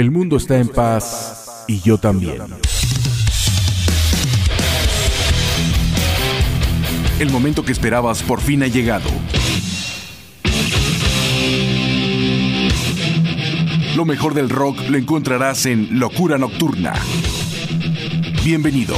El mundo está en paz y yo también. El momento que esperabas por fin ha llegado. Lo mejor del rock lo encontrarás en Locura Nocturna. Bienvenido.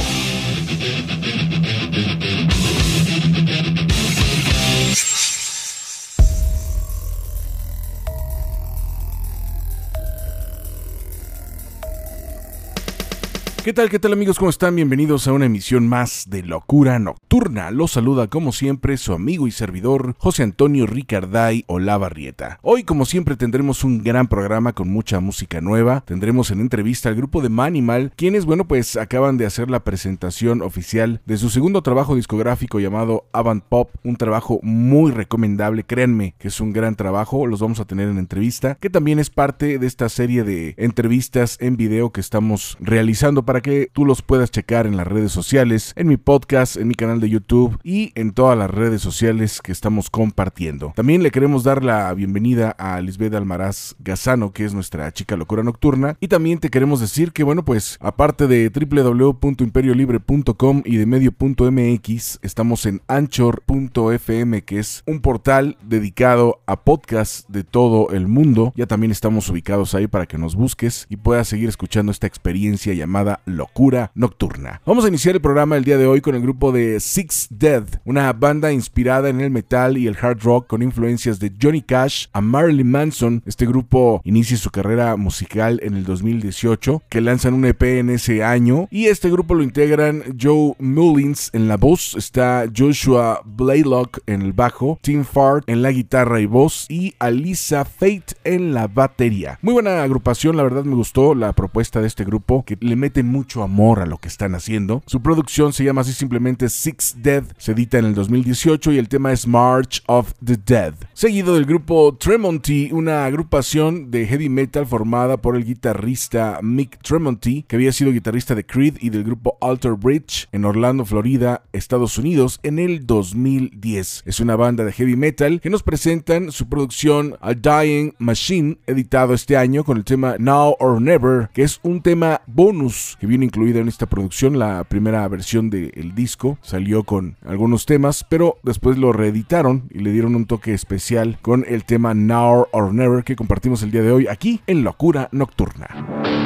¿Qué tal, qué tal amigos? ¿Cómo están? Bienvenidos a una emisión más de Locura Nocturna. Los saluda como siempre su amigo y servidor José Antonio Ricarday Olavarrieta. Hoy como siempre tendremos un gran programa con mucha música nueva. Tendremos en entrevista al grupo de Manimal, quienes bueno pues acaban de hacer la presentación oficial de su segundo trabajo discográfico llamado Avant Pop. Un trabajo muy recomendable, créanme que es un gran trabajo. Los vamos a tener en entrevista, que también es parte de esta serie de entrevistas en video que estamos realizando para para que tú los puedas checar en las redes sociales, en mi podcast, en mi canal de YouTube y en todas las redes sociales que estamos compartiendo. También le queremos dar la bienvenida a Lisbeth Almaraz Gazano, que es nuestra chica locura nocturna. Y también te queremos decir que, bueno, pues aparte de www.imperiolibre.com y de medio.mx, estamos en anchor.fm, que es un portal dedicado a podcasts de todo el mundo. Ya también estamos ubicados ahí para que nos busques y puedas seguir escuchando esta experiencia llamada Locura Nocturna. Vamos a iniciar el programa el día de hoy con el grupo de Six Dead, una banda inspirada en el metal y el hard rock con influencias de Johnny Cash a Marilyn Manson. Este grupo inicia su carrera musical en el 2018, que lanzan un EP en ese año y este grupo lo integran Joe Mullins en la voz, está Joshua Blaylock en el bajo, Tim Fart en la guitarra y voz y Alisa Fate en la batería. Muy buena agrupación, la verdad me gustó la propuesta de este grupo que le meten mucho amor a lo que están haciendo. Su producción se llama así simplemente Six Dead, se edita en el 2018 y el tema es March of the Dead. Seguido del grupo Tremonti, una agrupación de heavy metal formada por el guitarrista Mick Tremonti, que había sido guitarrista de Creed y del grupo Alter Bridge en Orlando, Florida, Estados Unidos en el 2010. Es una banda de heavy metal que nos presentan su producción A Dying Machine, editado este año con el tema Now or Never, que es un tema bonus que viene incluido en esta producción. La primera versión del disco salió con algunos temas, pero después lo reeditaron y le dieron un toque especial con el tema Now or Never que compartimos el día de hoy aquí en Locura Nocturna.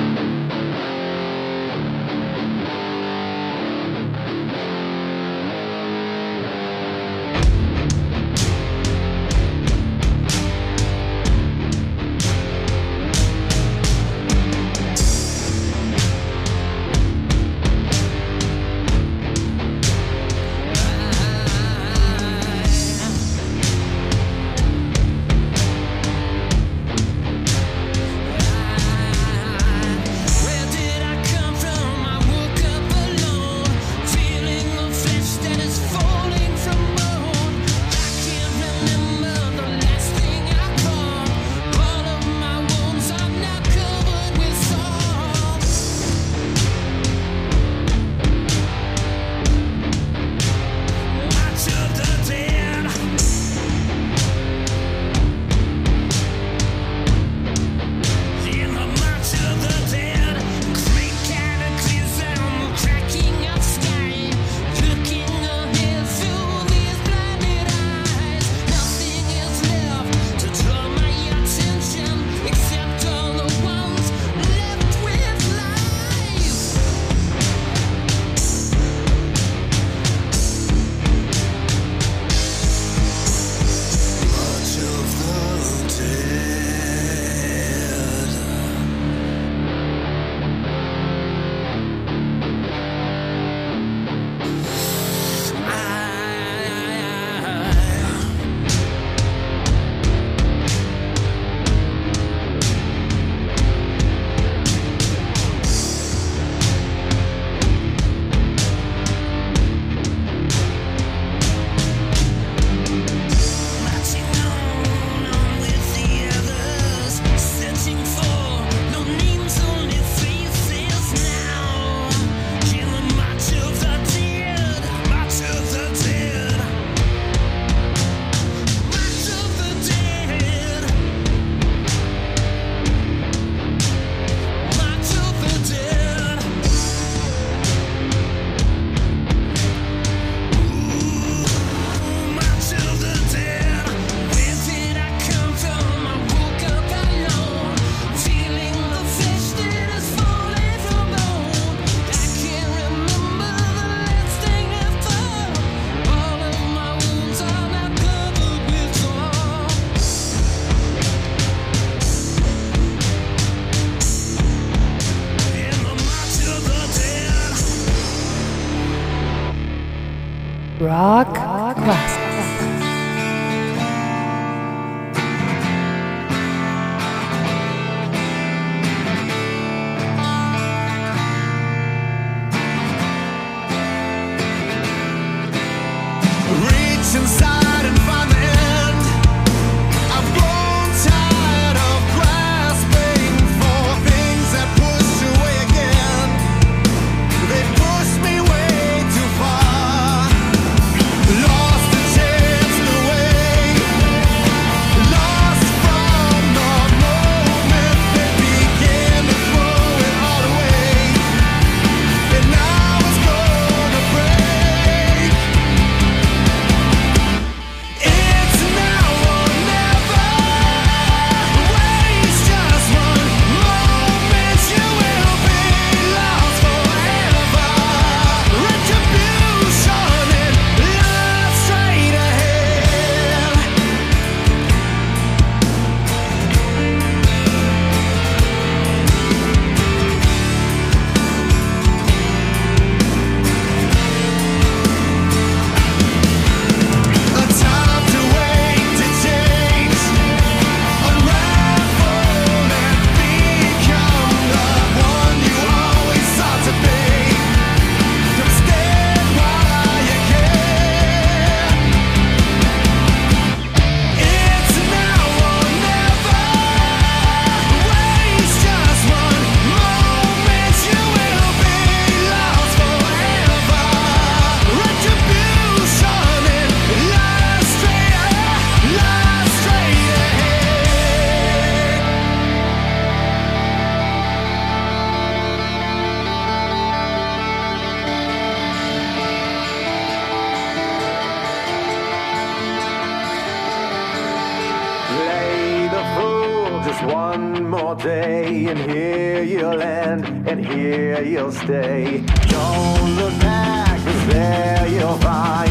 and here you'll end, and here you'll stay. Don't look back, cause there you'll find.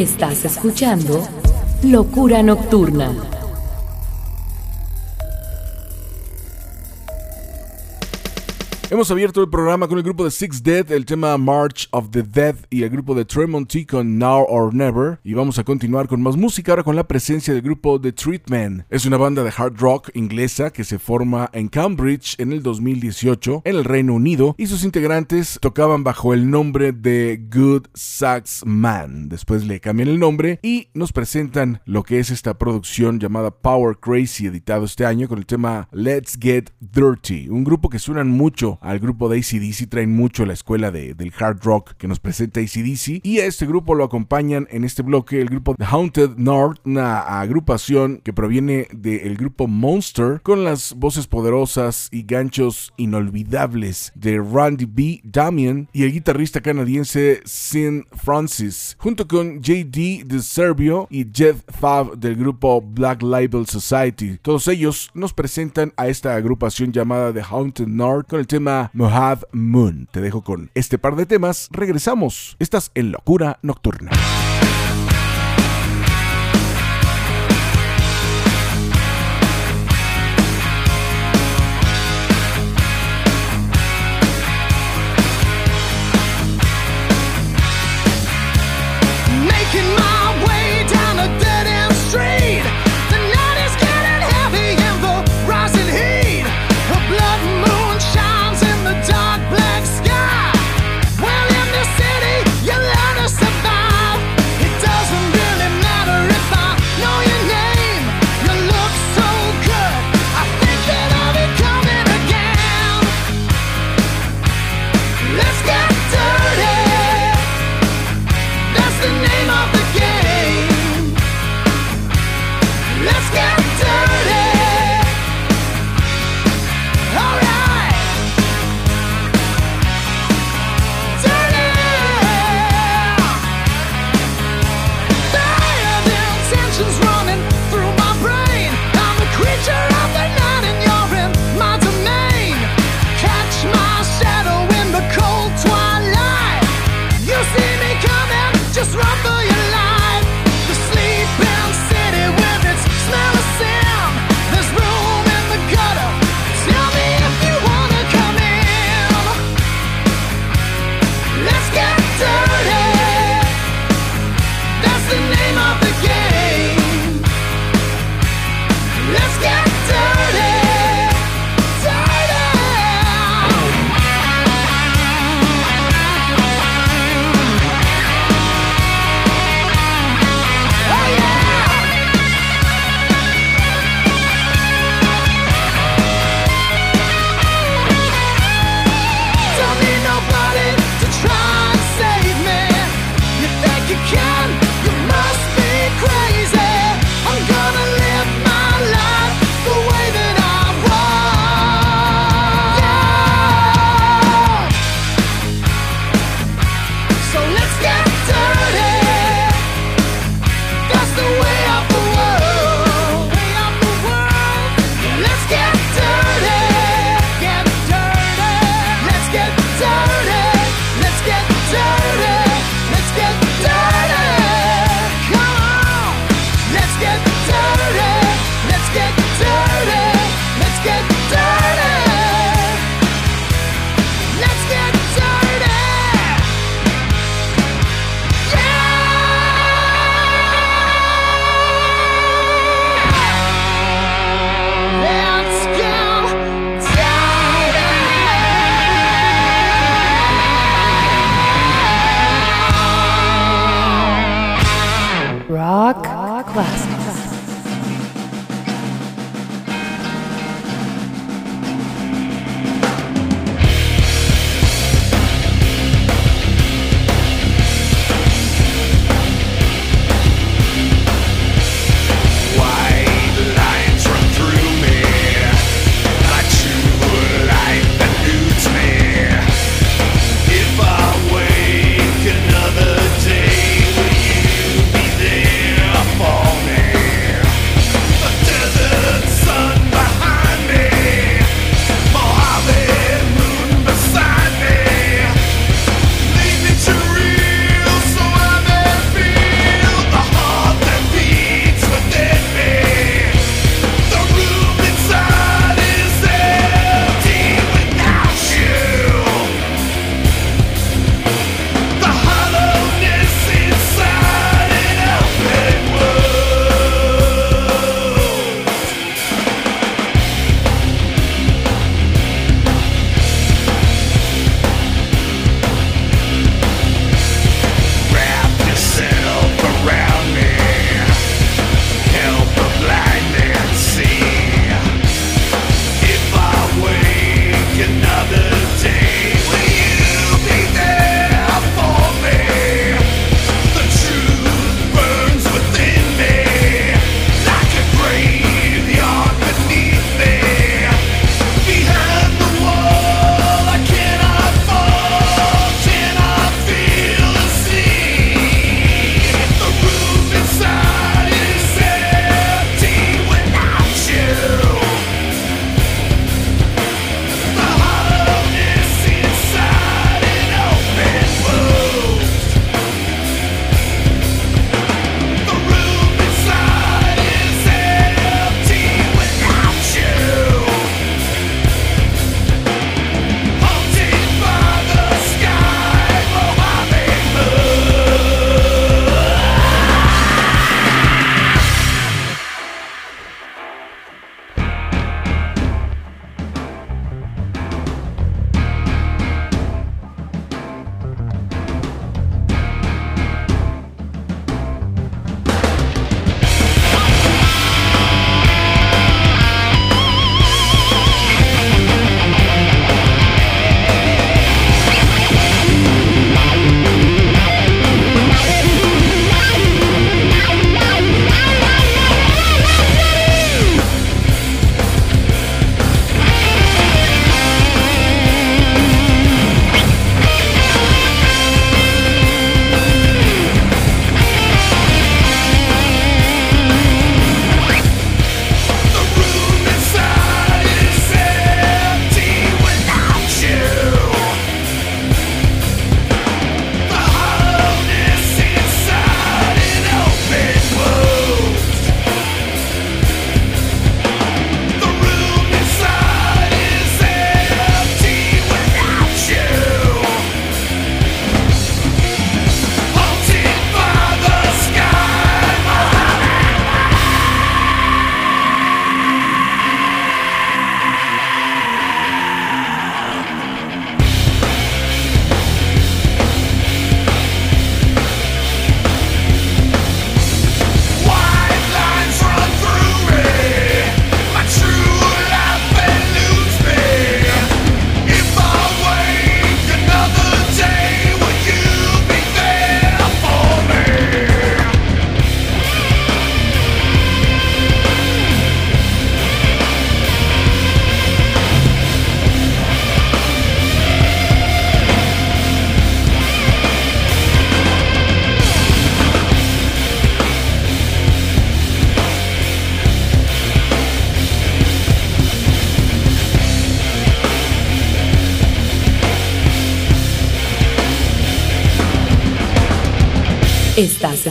Estás escuchando Locura Nocturna. Hemos abierto el programa con el grupo de Six Dead, el tema March of the Dead y el grupo de Tremont con Now or Never. Y vamos a continuar con más música ahora con la presencia del grupo The Treatment. Es una banda de hard rock inglesa que se forma en Cambridge en el 2018 en el Reino Unido y sus integrantes tocaban bajo el nombre de Good Sax Man. Después le cambian el nombre y nos presentan lo que es esta producción llamada Power Crazy editado este año con el tema Let's Get Dirty. Un grupo que suenan mucho al grupo de ACDC, traen mucho la escuela de, del hard rock que nos presenta ACDC. Y a este grupo lo acompañan en este bloque el grupo The Haunted North, una agrupación que proviene del grupo Monster, con las voces poderosas y ganchos inolvidables de Randy B. Damian y el guitarrista canadiense Sin Francis, junto con JD de Serbio y Jeff Fab del grupo Black Label Society. Todos ellos nos presentan a esta agrupación llamada The Haunted North con el tema Mohad Moon. Te dejo con este par de temas. Regresamos. Estás en Locura Nocturna.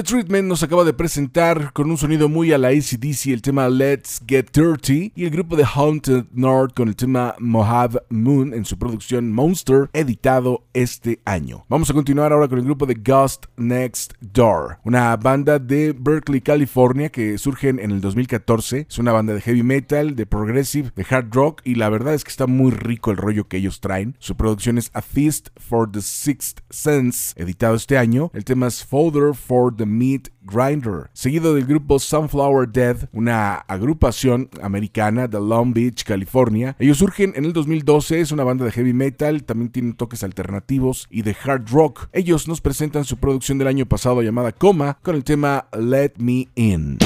The Treatment nos acaba de presentar con un sonido muy a la ACDC el tema Let's Get Dirty y el grupo de Haunted North con el tema Mohave Moon en su producción Monster editado este año. Vamos a continuar ahora con el grupo de Ghost Next Door, una banda de Berkeley, California que surgen en el 2014. Es una banda de heavy metal, de progressive, de hard rock y la verdad es que está muy rico el rollo que ellos traen. Su producción es A Feast for the Sixth Sense, editado este año. El tema es Fodder for the Meat Grinder, seguido del grupo Sunflower Dead, una agrupación americana de Long Beach, California. Ellos surgen en el 2012, es una banda de heavy metal, también tienen toques alternativos y de hard rock. Ellos nos presentan su producción del año pasado llamada Coma con el tema Let Me In.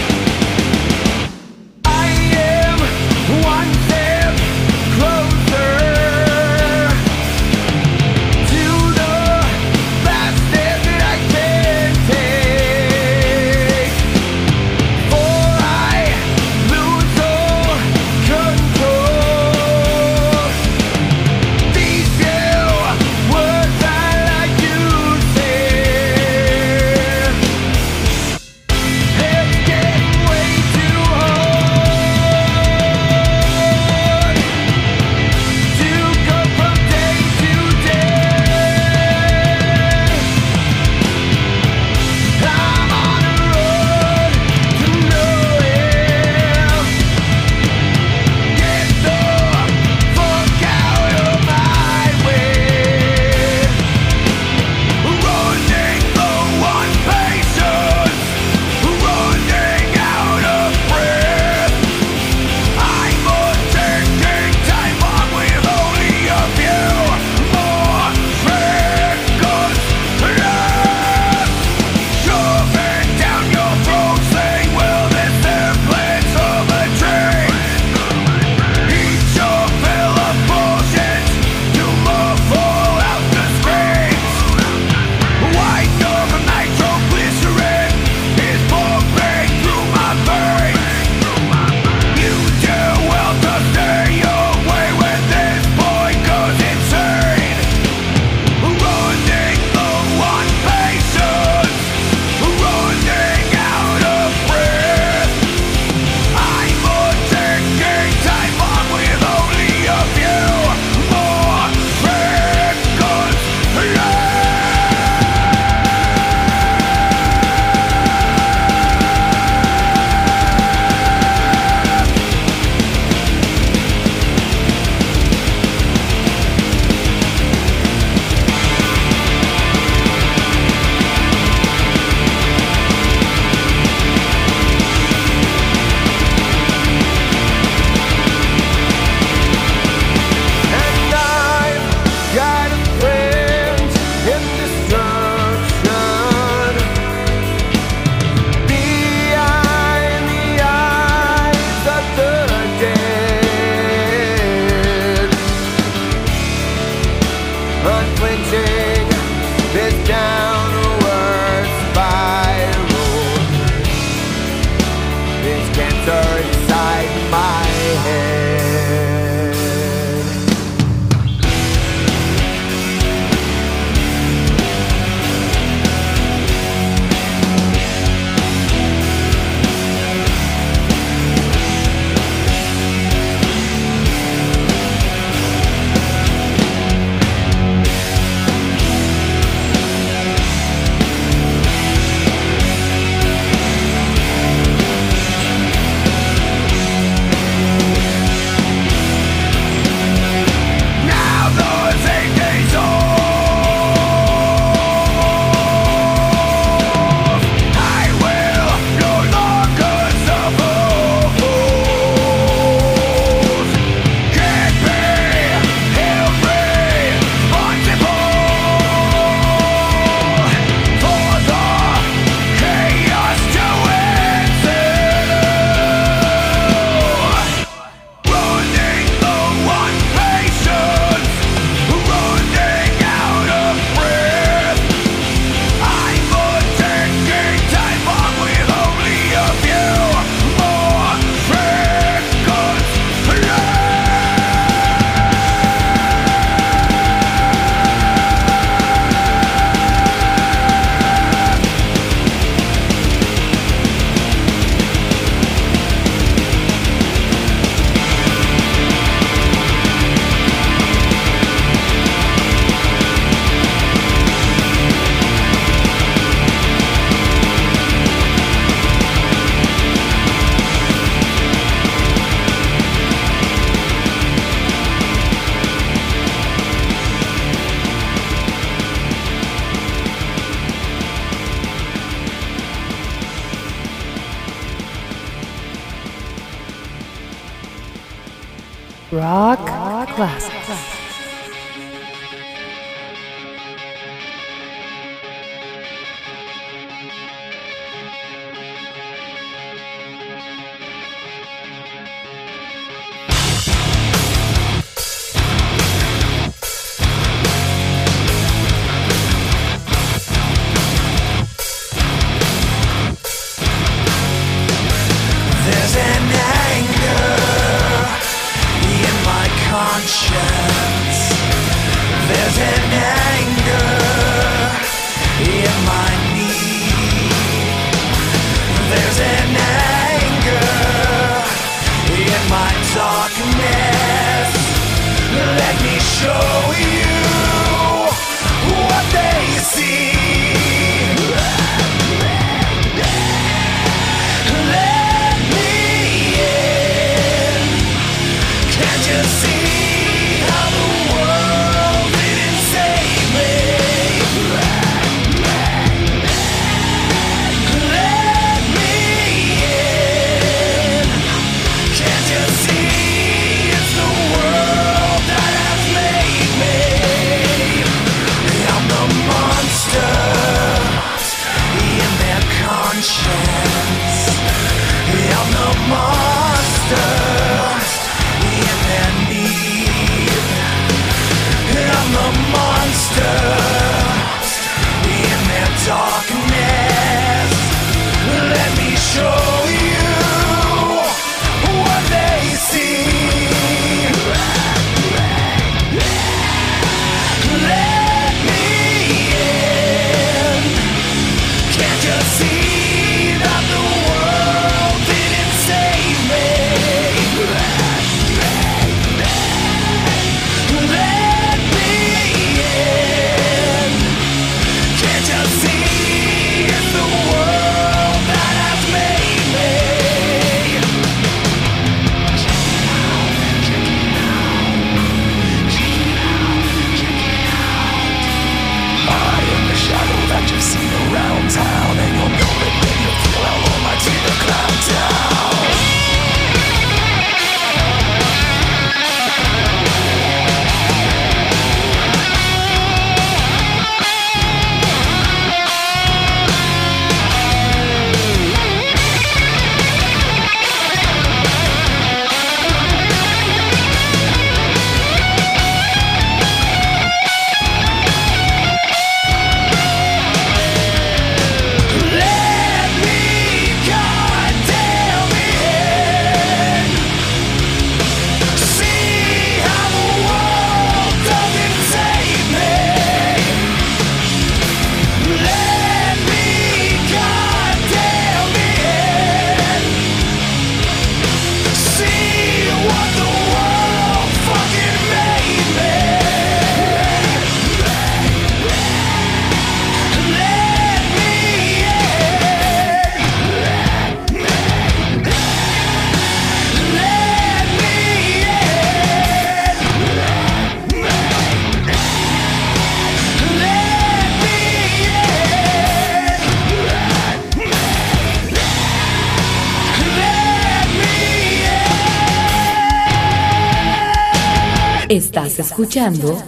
Escuchando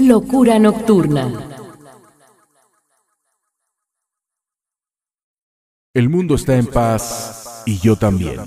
Locura Nocturna. El mundo está en paz y yo también.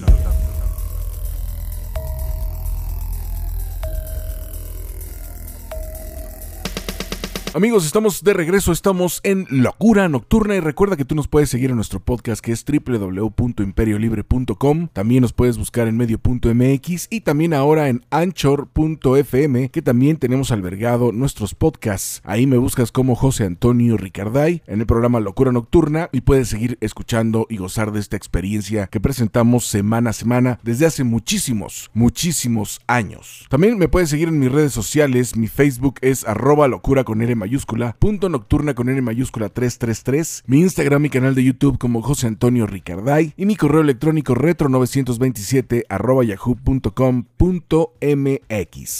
Amigos, estamos de regreso, estamos en Locura Nocturna y recuerda que tú nos puedes seguir en nuestro podcast que es www.imperiolibre.com, también nos puedes buscar en medio.mx y también ahora en anchor.fm que también tenemos albergado nuestros podcasts. Ahí me buscas como José Antonio Ricarday en el programa Locura Nocturna y puedes seguir escuchando y gozar de esta experiencia que presentamos semana a semana desde hace muchísimos, muchísimos años. También me puedes seguir en mis redes sociales, mi Facebook es arroba locura con R mayúscula punto nocturna con N mayúscula 333, mi Instagram y canal de YouTube como José Antonio Ricarday y mi correo electrónico retro927 arroba yahoo.com.mx.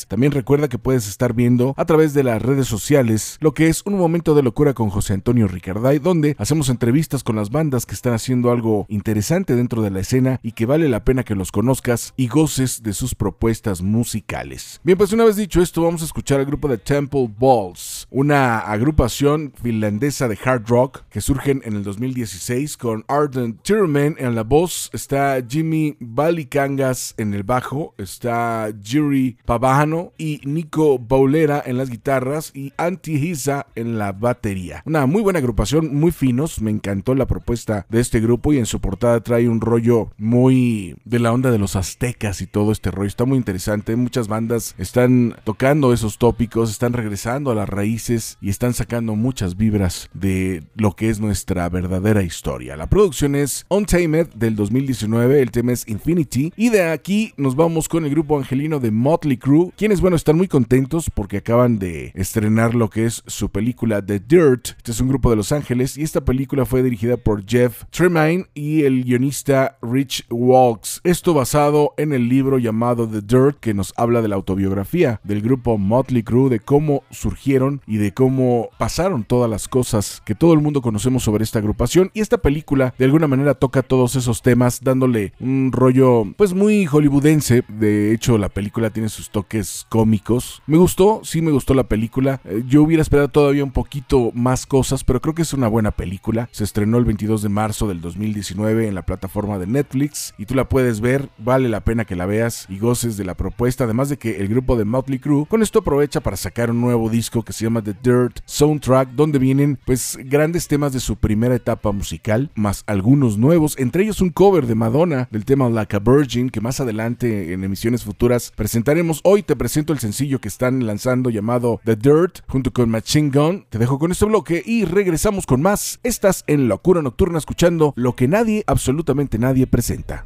También recuerda que puedes estar viendo a través de las redes sociales lo que es un momento de locura con José Antonio Ricarday, donde hacemos entrevistas con las bandas que están haciendo algo interesante dentro de la escena y que vale la pena que los conozcas y goces de sus propuestas musicales. Bien, pues una vez dicho esto, vamos a escuchar al grupo de Temple Balls, una agrupación finlandesa de hard rock que surgen en el 2016 con Arden Tierman en la voz, está Jimmy Balikangas en el bajo, está Jiri Pavano y Nico Baulera en las guitarras y Anti Hisa en la batería. Una muy buena agrupación, muy finos, me encantó la propuesta de este grupo y en su portada trae un rollo muy de la onda de los aztecas y todo este rollo, está muy interesante, muchas bandas están tocando esos tópicos, están regresando a las raíces y están sacando muchas vibras de lo que es nuestra verdadera historia. La producción es Untamed del 2019, el tema es Infinity y de aquí nos vamos con el grupo angelino de Motley Crue, quienes bueno están muy contentos porque acaban de estrenar lo que es su película The Dirt. Este es un grupo de Los Ángeles y esta película fue dirigida por Jeff Tremaine y el guionista Rich Walks. Esto basado en el libro llamado The Dirt que nos habla de la autobiografía del grupo Motley Crue, de cómo surgieron y de cómo pasaron todas las cosas que todo el mundo conocemos sobre esta agrupación y esta película de alguna manera toca todos esos temas dándole un rollo pues muy hollywoodense. De hecho la película tiene sus toques cómicos. Me gustó, sí me gustó la película. Eh, Yo hubiera esperado todavía un poquito más cosas, pero creo que es una buena película. Se estrenó el 22 de marzo del 2019 en la plataforma de Netflix y tú la puedes ver, vale la pena que la veas y goces de la propuesta, además de que el grupo de Motley Crue con esto aprovecha para sacar un nuevo disco que se llama The Dirt Soundtrack, donde vienen pues grandes temas de su primera etapa musical, más algunos nuevos, entre ellos un cover de Madonna del tema Like a Virgin, que más adelante en emisiones futuras presentaremos. Hoy te presento el sencillo que están lanzando llamado The Dirt, junto con Machine Gun. Te dejo con este bloque y regresamos con más. Estás en Locura Nocturna escuchando lo que nadie, absolutamente nadie presenta.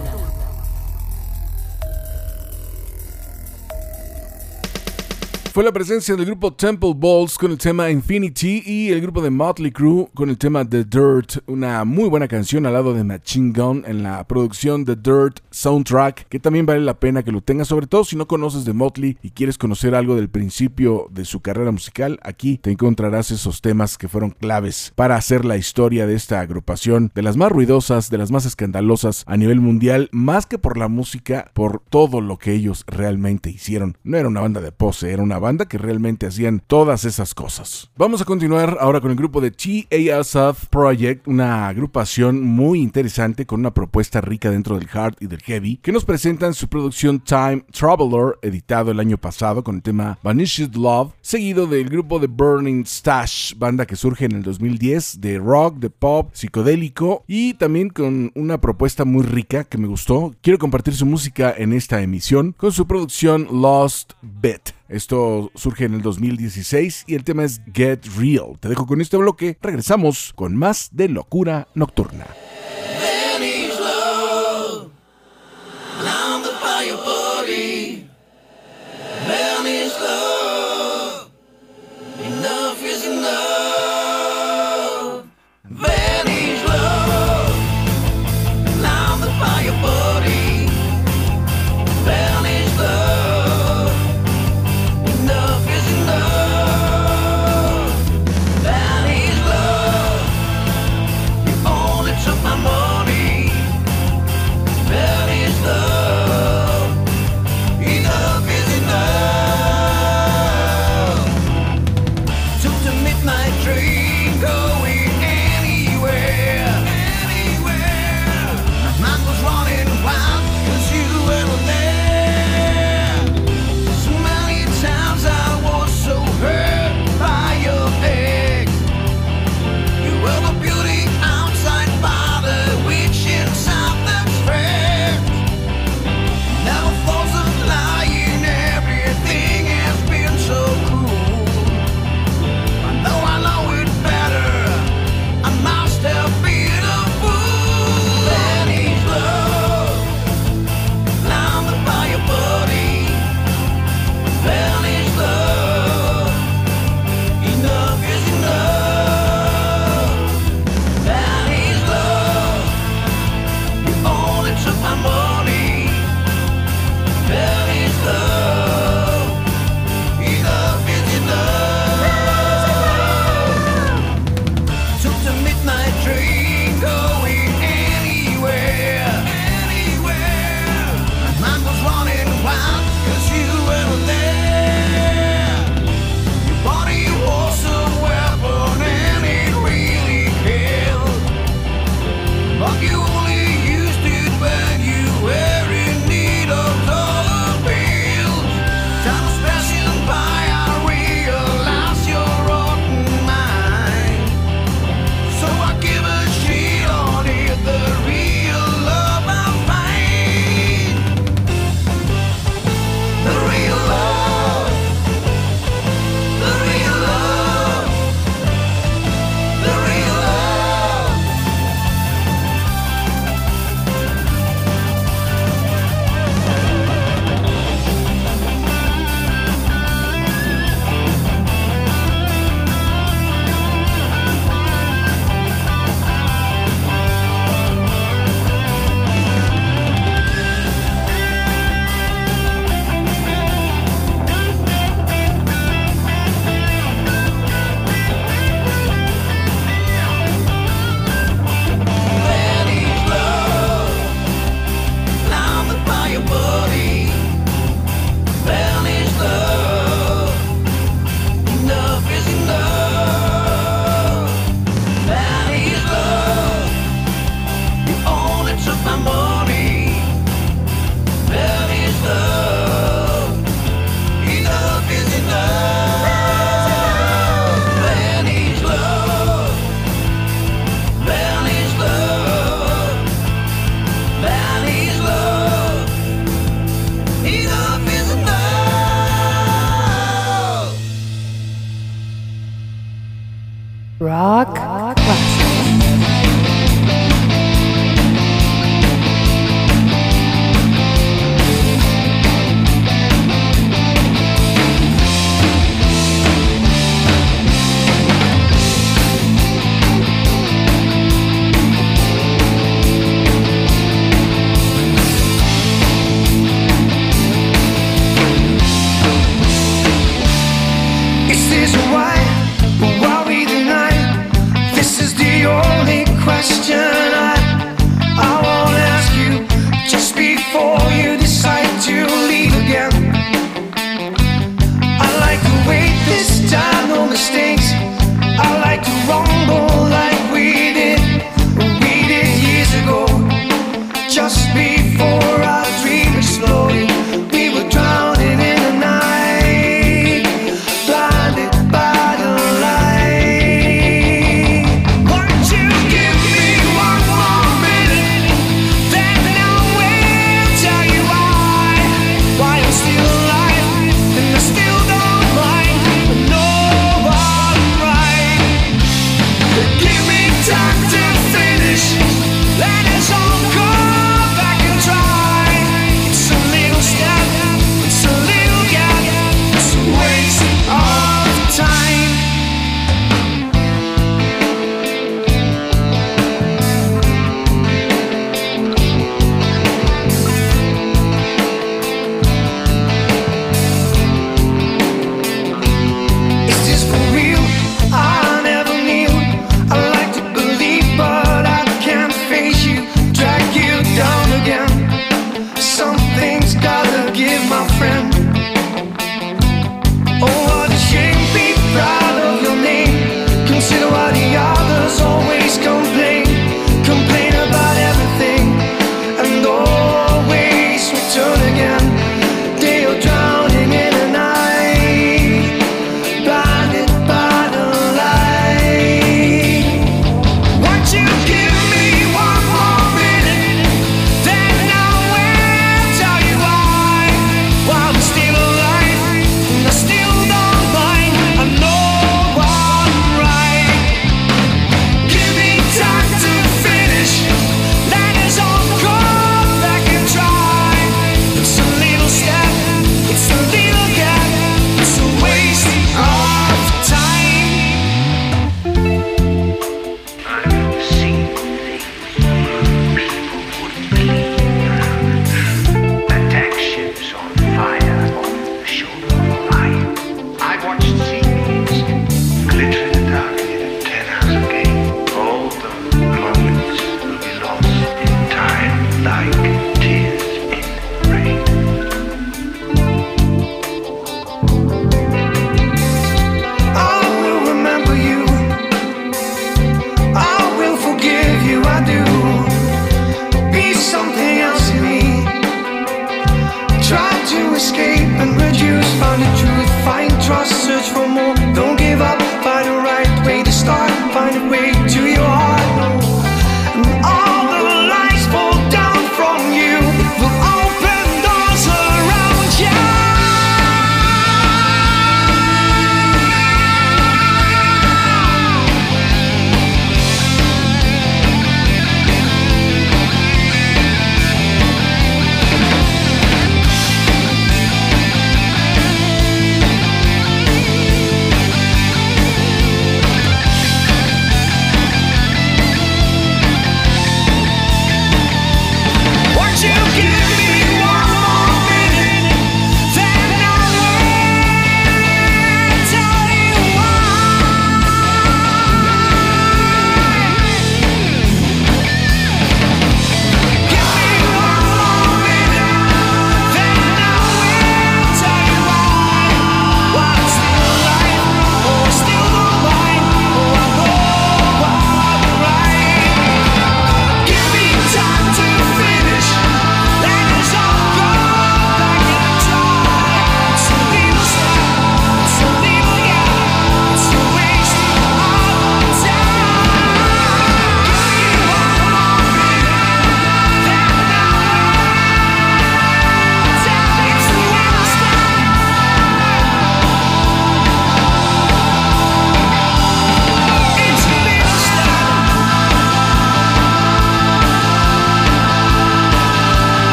Fue la presencia del grupo Temple Balls con el tema Infinity y el grupo de Motley Crue con el tema The Dirt, una muy buena canción al lado de Machine Gun en la producción The Dirt Soundtrack, que también vale la pena que lo tengas, sobre todo si no conoces de Motley y quieres conocer algo del principio de su carrera musical, aquí te encontrarás esos temas que fueron claves para hacer la historia de esta agrupación, de las más ruidosas, de las más escandalosas a nivel mundial, más que por la música, por todo lo que ellos realmente hicieron. No era una banda de pose, era una banda que realmente hacían todas esas cosas. Vamos a continuar ahora con el grupo de T.A. South Project, una agrupación muy interesante con una propuesta rica dentro del hard y del heavy, que nos presentan su producción Time Traveler, editado el año pasado con el tema Vanished Love, seguido del grupo de Burning Stash, banda que surge en el 2010 de rock, de pop, psicodélico y también con una propuesta muy rica que me gustó. Quiero compartir su música en esta emisión con su producción Lost Bet. Esto surge en el 2016 y el tema es Get Real. Te dejo con este bloque, regresamos con más de Locura Nocturna. Captain.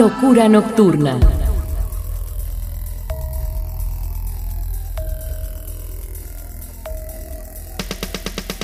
Locura Nocturna.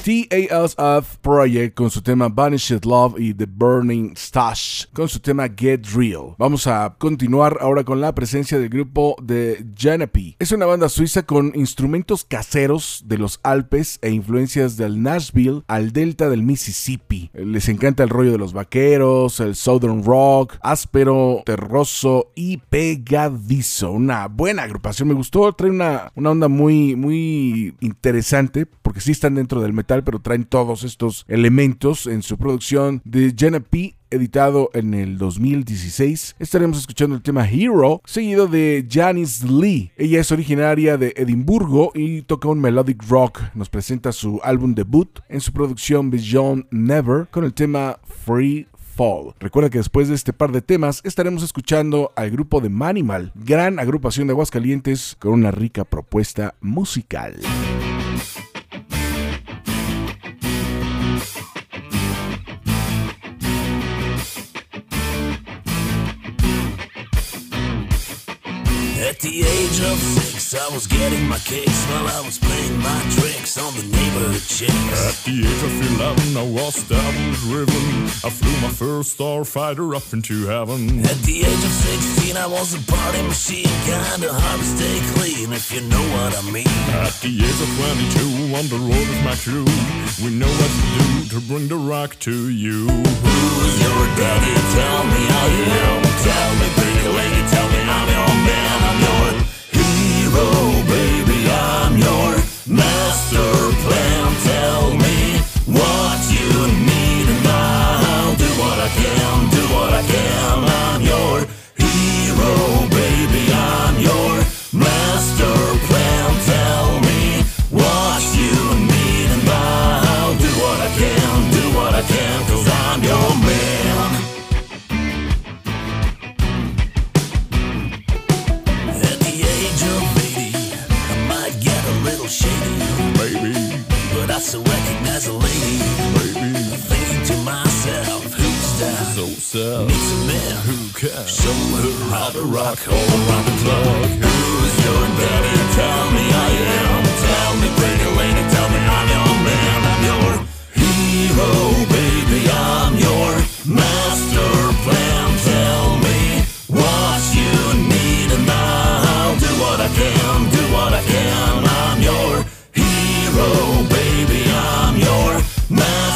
TALs of Project con su tema Vanished Love y The Burning Stash con su tema Get Real. Vamos a continuar ahora con la presencia del grupo de Janapi. Es una banda suiza con instrumentos caseros de los Alpes e influencias del Nashville al delta del Mississippi. Les encanta el rollo de los vaqueros, el southern rock, áspero, terroso y pegadizo. Una buena agrupación, me gustó, trae una, una onda muy, muy interesante porque sí están dentro del metal, pero traen todos estos elementos en su producción de Jenna P. Editado en el 2016, estaremos escuchando el tema Hero, seguido de Janice Lee. Ella es originaria de Edimburgo y toca un melodic rock. Nos presenta su álbum debut en su producción Beyond Never con el tema Free Fall. Recuerda que después de este par de temas estaremos escuchando al grupo de Manimal, gran agrupación de Aguascalientes con una rica propuesta musical. At the age of six, I was getting my kicks while I was playing my tricks on the neighborhood chicks. At the age of 11, I was double driven. I flew my first starfighter up into heaven. At the age of 16, I was a party machine, kinda hard to stay clean, if you know what I mean. At the age of 22, on the road with my crew, we know what to do to bring the rock to you. Who's your daddy? Tell me how you am. Tell me, sad. Needs a man who Who cares? show her how to rock all around the clock. Who's your daddy? Tell me I am. Tell me, pretty lady, tell me I'm your man. I'm your hero, baby. I'm your master plan. Tell me what you need, and I'll do what I can. Do what I can. I'm your hero, baby. I'm your master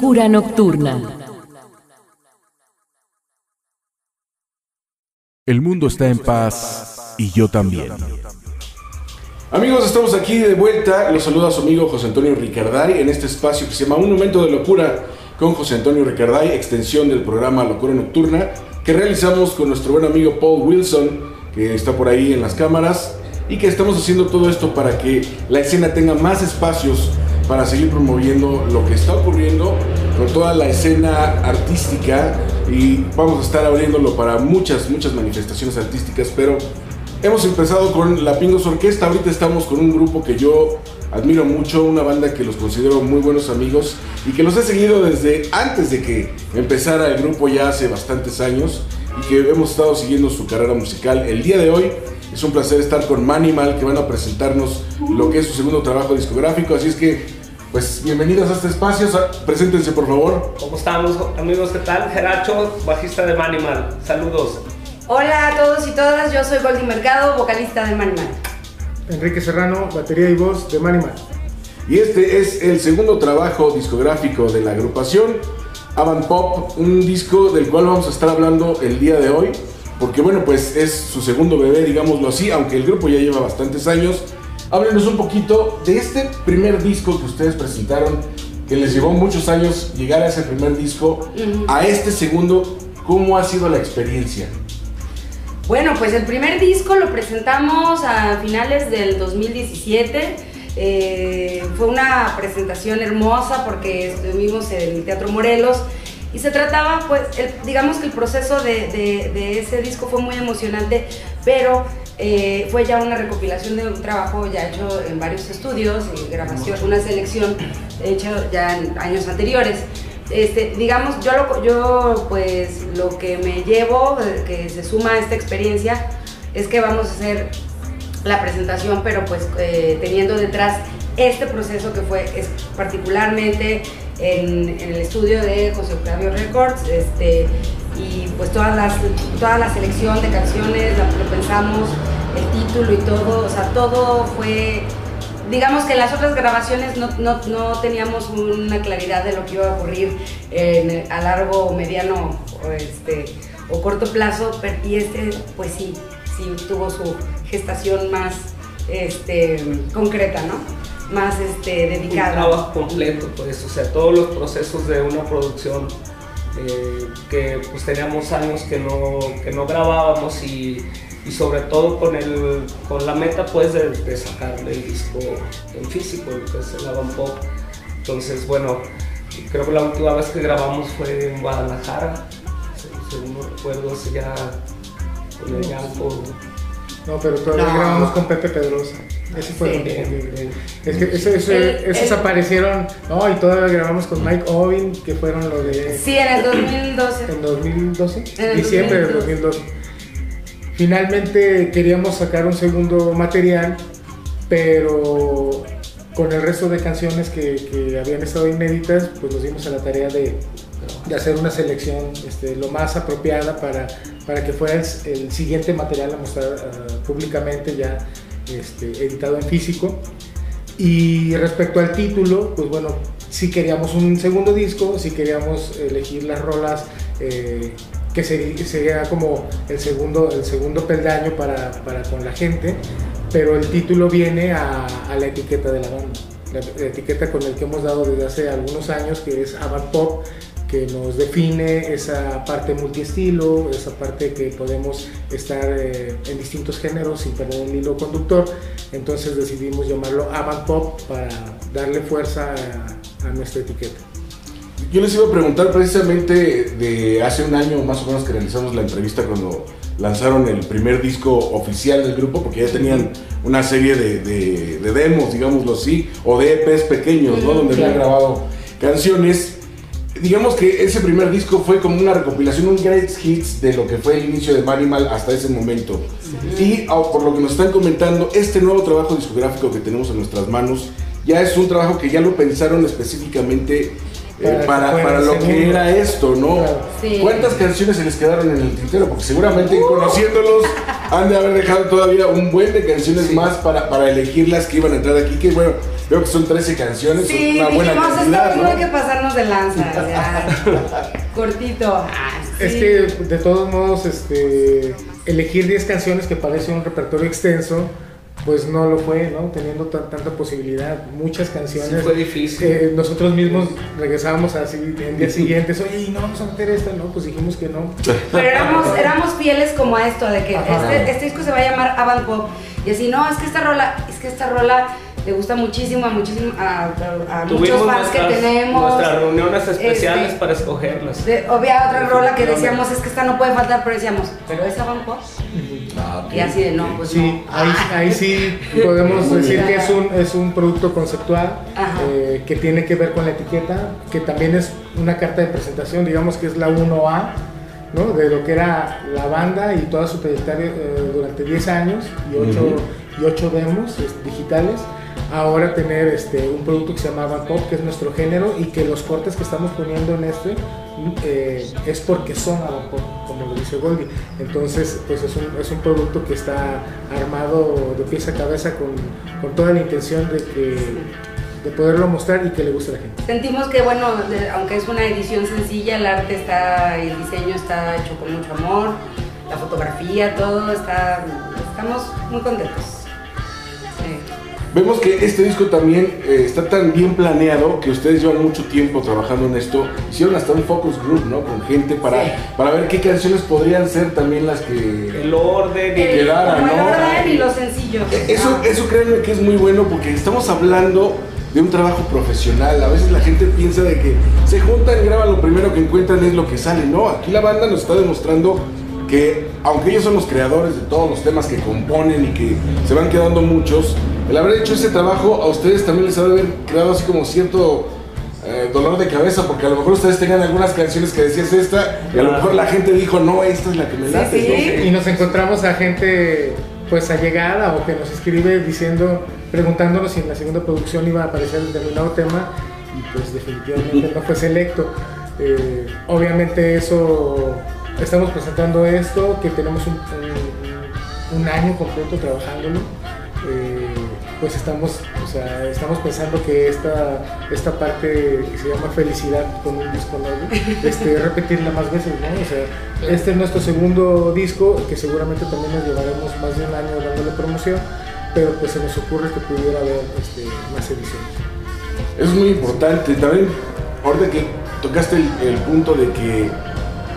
Locura nocturna. El mundo está en paz y yo también. Amigos, estamos aquí de vuelta. Los saluda su amigo José Antonio Ricarday en este espacio que se llama Un Momento de Locura con José Antonio Ricarday, extensión del programa Locura Nocturna, que realizamos con nuestro buen amigo Paul Wilson, que está por ahí en las cámaras, y que estamos haciendo todo esto para que la escena tenga más espacios para seguir promoviendo lo que está ocurriendo con toda la escena artística. Y vamos a estar abriéndolo para muchas, muchas manifestaciones artísticas, pero hemos empezado con la Pingos Orquesta, ahorita estamos con un grupo que yo admiro mucho, una banda que los considero muy buenos amigos y que los he seguido desde antes de que empezara el grupo ya hace bastantes años y que hemos estado siguiendo su carrera musical. El día de hoy es un placer estar con Manimal que van a presentarnos lo que es su segundo trabajo discográfico, así es que pues bienvenidos a este espacio, preséntense por favor. ¿Cómo estamos, amigos? ¿Qué tal? Geracho, bajista de Manimal. Saludos. Hola a todos y todas, yo soy Goldie Mercado, vocalista de Manimal. Enrique Serrano, batería y voz de Manimal. Y este es el segundo trabajo discográfico de la agrupación, Avant Pop, un disco del cual vamos a estar hablando el día de hoy, porque bueno, pues es su segundo bebé, digámoslo así, aunque el grupo ya lleva bastantes años. Háblenos un poquito de este primer disco que ustedes presentaron, que les llevó muchos años llegar a ese primer disco, a este segundo, ¿cómo ha sido la experiencia? Bueno, pues el primer disco lo presentamos a finales del 2017. Eh, fue una presentación hermosa porque estuvimos en el Teatro Morelos y se trataba, pues, el- digamos que el proceso de, de- de ese disco fue muy emocionante, pero eh, fue ya una recopilación de un trabajo ya hecho en varios estudios, y grabación, una selección hecha ya en años anteriores. Este, digamos, yo, lo, yo pues lo que me llevo, eh, que se suma a esta experiencia, es que vamos a hacer la presentación, pero pues eh, teniendo detrás este proceso que fue particularmente en, en el estudio de José Octavio Records, este, y pues todas las, toda la selección de canciones, lo pensamos, el título y todo, o sea, todo fue digamos que las otras grabaciones no, no- no teníamos una claridad de lo que iba a ocurrir en- a largo, mediano o, este, o corto plazo, pero- y este pues sí, sí tuvo su gestación más este, concreta, ¿no? Más este, Un dedicada. trabajo completo, pues, o sea, todos los procesos de una producción eh, que pues teníamos años que no, que no grabábamos y, y sobre todo con, el, con la meta pues de, de sacarle el disco en físico, el que es el Avant Pop. Entonces, bueno, creo que la última vez que grabamos fue en Guadalajara, se- según no recuerdo, hace ya con el Yanko. No, pero todavía No. grabamos con Pepe Pedrosa. Ese fue Sí. inconfundible. Es que eso- eso- El- esos el- aparecieron. No, y todavía grabamos con Mike Ovin, que fueron lo de. Sí, en el 2012. En 2012, En el diciembre del 2012. 2012. Finalmente queríamos sacar un segundo material, pero con el resto de canciones que, habían estado inéditas, pues nos dimos a la tarea de, hacer una selección este, lo más apropiada para, para que fuera el, siguiente material a mostrar ah, públicamente ya este, editado en físico. Y respecto al título, pues bueno, si queríamos un segundo disco, si queríamos elegir las rolas eh, que sería como el segundo, el segundo peldaño para, para con la gente, pero el título viene a, la etiqueta de la banda, la, etiqueta con el que hemos dado desde hace algunos años, que es Avant Pop, que nos define esa parte multiestilo, esa parte que podemos estar eh, en distintos géneros sin perder el hilo conductor. Entonces decidimos llamarlo Avant Pop para darle fuerza a nuestra etiqueta. Yo les iba a preguntar precisamente de hace un año más o menos que realizamos la entrevista cuando lanzaron el primer disco oficial del grupo, porque ya tenían una serie de, de- de demos, digámoslo así, o de EPs pequeños, ¿no? Donde habían grabado canciones. Digamos que ese primer disco fue como una recopilación, un great hits de lo que fue el inicio de Manimal hasta ese momento. Y ah, por lo que nos están comentando, este nuevo trabajo discográfico que tenemos en nuestras manos ya es un trabajo que ya lo pensaron específicamente eh, Para para, lo que era esto, ¿no? Sí. ¿Cuántas canciones se les quedaron en el tintero? Porque seguramente conociéndolos han de haber dejado todavía un buen de canciones más para, para elegir las que iban a entrar aquí. Que bueno, veo que son 13 canciones, Sí, son una buena dijimos, cantidad, esto no ¿no? hay que pasarnos de lanza, cortito. Ah, Es que de todos modos, este, elegir 10 canciones que parece un repertorio extenso, pues no lo fue, ¿no? Teniendo tan- tanta posibilidad, muchas canciones. Sí, fue difícil. Eh, nosotros mismos regresábamos así en días siguientes, oye, ¿y no vamos a meter esta? No, pues dijimos que no. Pero éramos, éramos fieles como a esto, de que este, este disco se va a llamar Avant Pop. Y así, no, es que esta rola, es que esta rola le gusta muchísimo a, muchísimo, a, a- a muchos fans que nuestras- tenemos. nuestras reuniones especiales Este, para escogerlas. de- había otra rola que decíamos, es que esta no puede faltar, pero decíamos, pero esa van pop. Ah, Y así de, no, pues Sí, no. ahí, ahí sí podemos decir que es un, es un producto conceptual eh, que tiene que ver con la etiqueta, que también es una carta de presentación, digamos que es la 1A, ¿no? de lo que era la banda y toda su trayectoria eh, durante 10 años y 8, Ujú. y ocho demos este, digitales. Ahora tener este, un producto que se llama Van Pop, que es nuestro género, y que los cortes que estamos poniendo en este eh, es porque son Avant Pop, como lo dice Goldie. Entonces, pues es un, es un producto que está armado de pieza a cabeza con, con toda la intención de, que, de poderlo mostrar y que le guste a la gente. Sentimos que, bueno, aunque es una edición sencilla, el arte está, el diseño está hecho con mucho amor, la fotografía, todo está, estamos muy contentos. Vemos que este disco también eh, está tan bien planeado que ustedes llevan mucho tiempo trabajando en esto. Hicieron hasta un focus group, ¿no? Con gente para, Sí. para ver qué canciones podrían ser también las que... El orden y El- quedara, como el ¿no? orden y los sencillos. Eso, Ah. eso créanme que es muy bueno porque estamos hablando de un trabajo profesional. A veces la gente piensa de que se juntan, graban lo primero que encuentran es lo que sale. No, aquí la banda nos está demostrando que aunque ellos son los creadores de todos los temas que componen y que se van quedando muchos, el haber hecho ese trabajo a ustedes también les ha de haber creado así como cierto eh, dolor de cabeza porque a lo mejor ustedes tenían algunas canciones que decías esta y a lo mejor la gente dijo no, esta es la que me Sí, late. sí. ¿no? Y nos encontramos a gente pues allegada o que nos escribe diciendo, preguntándonos si en la segunda producción iba a aparecer determinado tema y pues definitivamente no fue selecto. Eh, obviamente eso, estamos presentando esto, que tenemos un, un- un año completo trabajándolo. Eh, pues estamos, o sea, estamos pensando que esta, esta parte que se llama felicidad con un disco nuevo, este, repetirla más veces, ¿no? O sea, este es nuestro segundo disco, que seguramente también nos llevaremos más de un año dándole promoción, pero pues se nos ocurre que pudiera haber este, más ediciones. Eso es muy importante. También, ahorita que tocaste el, el punto de que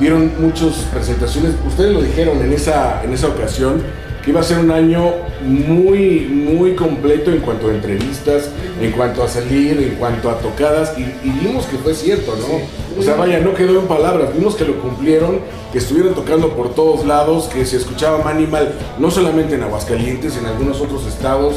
vieron muchas presentaciones, ustedes lo dijeron en esa, en esa ocasión, que iba a ser un año muy, muy completo en cuanto a entrevistas, en cuanto a salir, en cuanto a tocadas, y, y vimos que fue cierto, ¿no? O sea, vaya, no quedó en palabras, vimos que lo cumplieron, que estuvieron tocando por todos lados, que se escuchaba Manimal, no solamente en Aguascalientes, en algunos otros estados,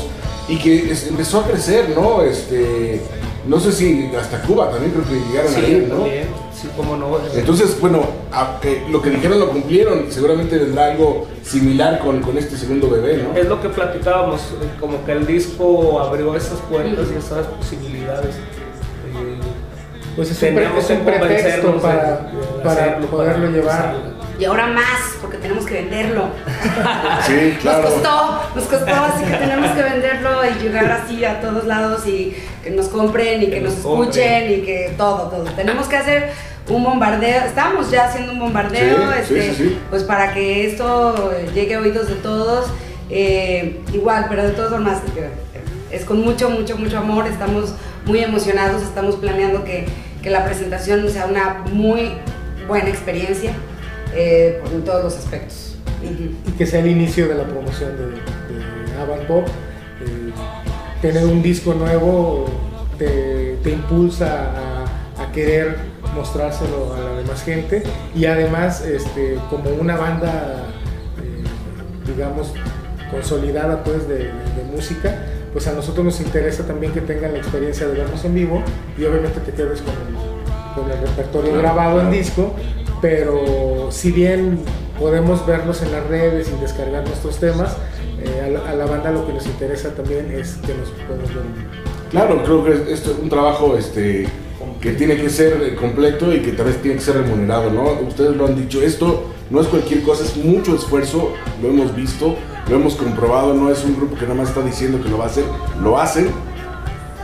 y que es- empezó a crecer, ¿no? Este, no sé si hasta Cuba también creo que llegaron a Sí, ir, ¿no? también. Sí, cómo no. Entonces, bueno, a- eh, lo que dijeron lo cumplieron, seguramente vendrá algo similar con, con este segundo bebé, ¿no? Es lo que platicábamos, eh, como que el disco abrió esas puertas y esas posibilidades. Eh, Pues es un, pre- Teníamos es un que pretexto para, de- de para hacerlo, poderlo para llevar. Y ahora más, porque tenemos que venderlo. Sí, claro. Nos costó, nos costó, así que tenemos que venderlo y llegar así a todos lados y que nos compren y que, Que nos, nos escuchen compren. y que todo, todo. Tenemos que hacer un bombardeo, estamos ya haciendo un bombardeo, Sí, este, sí, sí. pues para que esto llegue a oídos de todos. Eh, igual, pero de todas formas, eh, es con mucho, mucho, mucho amor, estamos muy emocionados, estamos planeando que, que la presentación sea una muy buena experiencia eh, en todos los aspectos. Y que sea el inicio de la promoción de, de Avant Pop. Eh, tener un disco nuevo te, te impulsa a, a querer mostrárselo a la demás gente. Y además este, como una banda eh, digamos consolidada pues de, de- de música pues a nosotros nos interesa también que tengan la experiencia de vernos en vivo y obviamente te quedes con el, con el repertorio grabado en disco. Pero si bien podemos verlos en las redes y descargar nuestros temas eh, a, la, a la banda lo que nos interesa también es que nos podamos ver en vivo. Claro, creo que esto es un trabajo este, que tiene que ser eh, completo y que también tiene que ser remunerado, ¿no? Ustedes lo han dicho, esto no es cualquier cosa, es mucho esfuerzo, lo hemos visto, lo hemos comprobado, no es un grupo que nada más está diciendo que lo va a hacer, lo hacen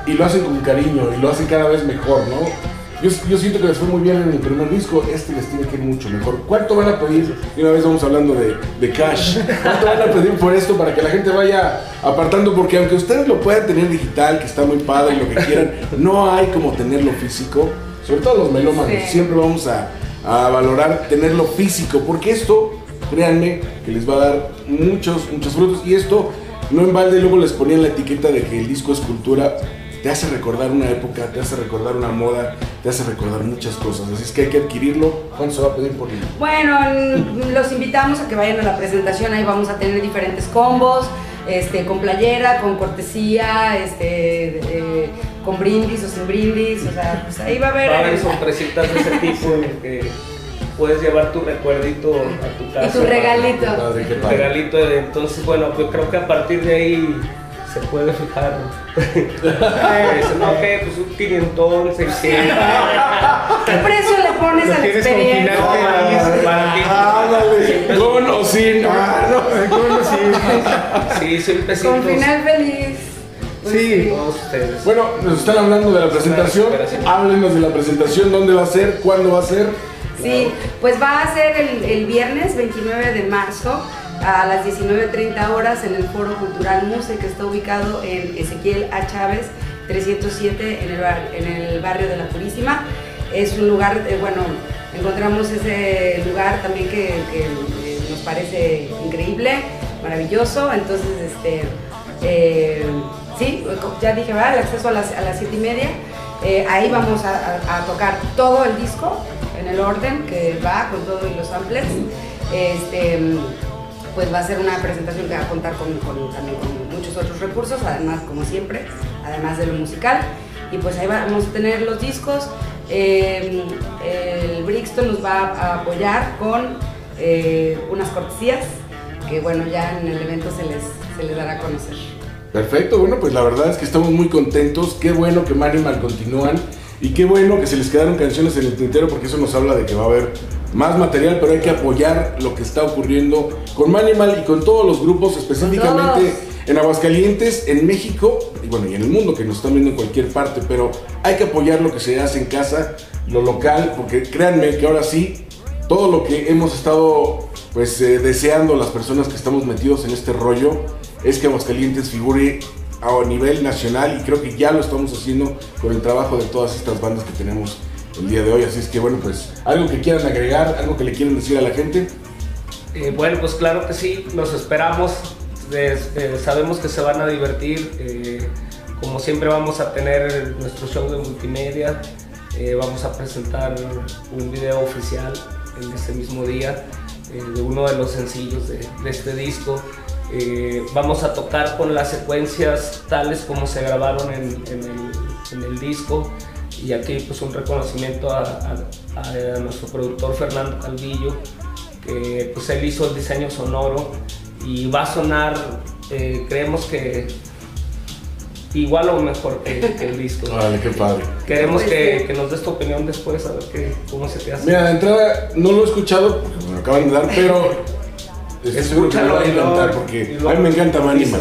y lo hacen con cariño y lo hacen cada vez mejor, ¿no? Yo, yo siento que les fue muy bien en el primer disco, este les tiene que ir mucho mejor. ¿Cuánto van a pedir? Y una vez vamos hablando de, de cash. ¿Cuánto van a pedir por esto para que la gente vaya apartando? Porque aunque ustedes lo puedan tener digital, que está muy padre y lo que quieran, no hay como tenerlo físico. Sobre todo los melómanos, Sí. siempre vamos a, a valorar tenerlo físico, porque esto, créanme, que les va a dar muchos, muchos frutos. Y esto no en balde luego les ponían la etiqueta de que el disco es cultura, te hace recordar una época, te hace recordar una moda, te hace recordar muchas cosas. Así es que hay que adquirirlo. ¿Cuánto se va a pedir por él? Bueno, los invitamos a que vayan a la presentación, ahí vamos a tener diferentes combos, este, con playera, con cortesía, este, eh, con brindis o sin brindis, o sea, pues ahí va a haber... Va a haber sorpresitas de ese tipo en el que puedes llevar tu recuerdito a tu casa. tu regalito. Padre, Tu padre. regalito. de- Entonces, bueno, yo creo que a partir de ahí se puede fijar. No, ¿qué? Pues un 500, 600. ¿Qué precio le pones Lo a la tienes con experiencia? final feliz. Ándale, con o sin. Ah, no. Bueno, sí. Sí, 100 pesitos. Con final feliz. Pues Sí. Ustedes. Bueno, nos están hablando de la presentación. Háblenos de la presentación, dónde va a ser, cuándo va a ser. Sí, pues va a ser el, el viernes 29 de marzo a las 19.30 horas en el Foro Cultural Muse que está ubicado en Ezequiel A. Chávez 307 en el, bar- en el barrio de La Purísima. Es un lugar, eh, bueno, encontramos ese lugar también que, eh, nos parece increíble, maravilloso, entonces este... eh, sí, ya dije, ¿verdad? El acceso a las, a las 7 y media. Ahí vamos a tocar todo el disco en el orden que va con todo y los samples. Este, pues va a ser una presentación que va a contar con, también con muchos otros recursos, además, como siempre, además de lo musical. Y pues ahí vamos a tener los discos. Eh, el Brixton nos va a apoyar con eh, unas cortesías que, bueno, ya en el evento se les, se les dará a conocer. Perfecto, bueno, pues la verdad es que estamos muy contentos. Qué bueno que Manimal continúan y qué bueno que se les quedaron canciones en el tintero porque eso nos habla de que va a haber más material, pero hay que apoyar lo que está ocurriendo con Manimal y con todos los grupos, específicamente en Aguascalientes, en México y bueno, y en el mundo que nos están viendo en cualquier parte, pero hay que apoyar lo que se hace en casa, lo local, porque créanme que ahora sí, todo lo que hemos estado pues eh, deseando las personas que estamos metidos en este rollo es que Aguascalientes figure a nivel nacional y creo que ya lo estamos haciendo con el trabajo de todas estas bandas que tenemos el día de hoy. Así es que bueno, pues algo que quieran agregar, algo que le quieran decir a la gente. Eh, bueno, pues claro que sí, los esperamos. Eh, sabemos que se van a divertir. eh, como siempre vamos a tener nuestro show de multimedia. eh, vamos a presentar un video oficial en ese mismo día de uno de los sencillos de, este disco. Vamos a tocar con las secuencias tales como se grabaron en el disco. Y aquí pues un reconocimiento a, a- a nuestro productor Fernando Calvillo, que pues él hizo el diseño sonoro y va a sonar, eh, creemos que igual o mejor que, que el disco. Vale, qué padre. Queremos Pues que, nos des tu opinión después, a ver qué, cómo se te hace. Mira, de entrada no lo he escuchado porque me lo acaban de dar, pero estoy seguro que me lo va a y porque a mí me encanta Manimal.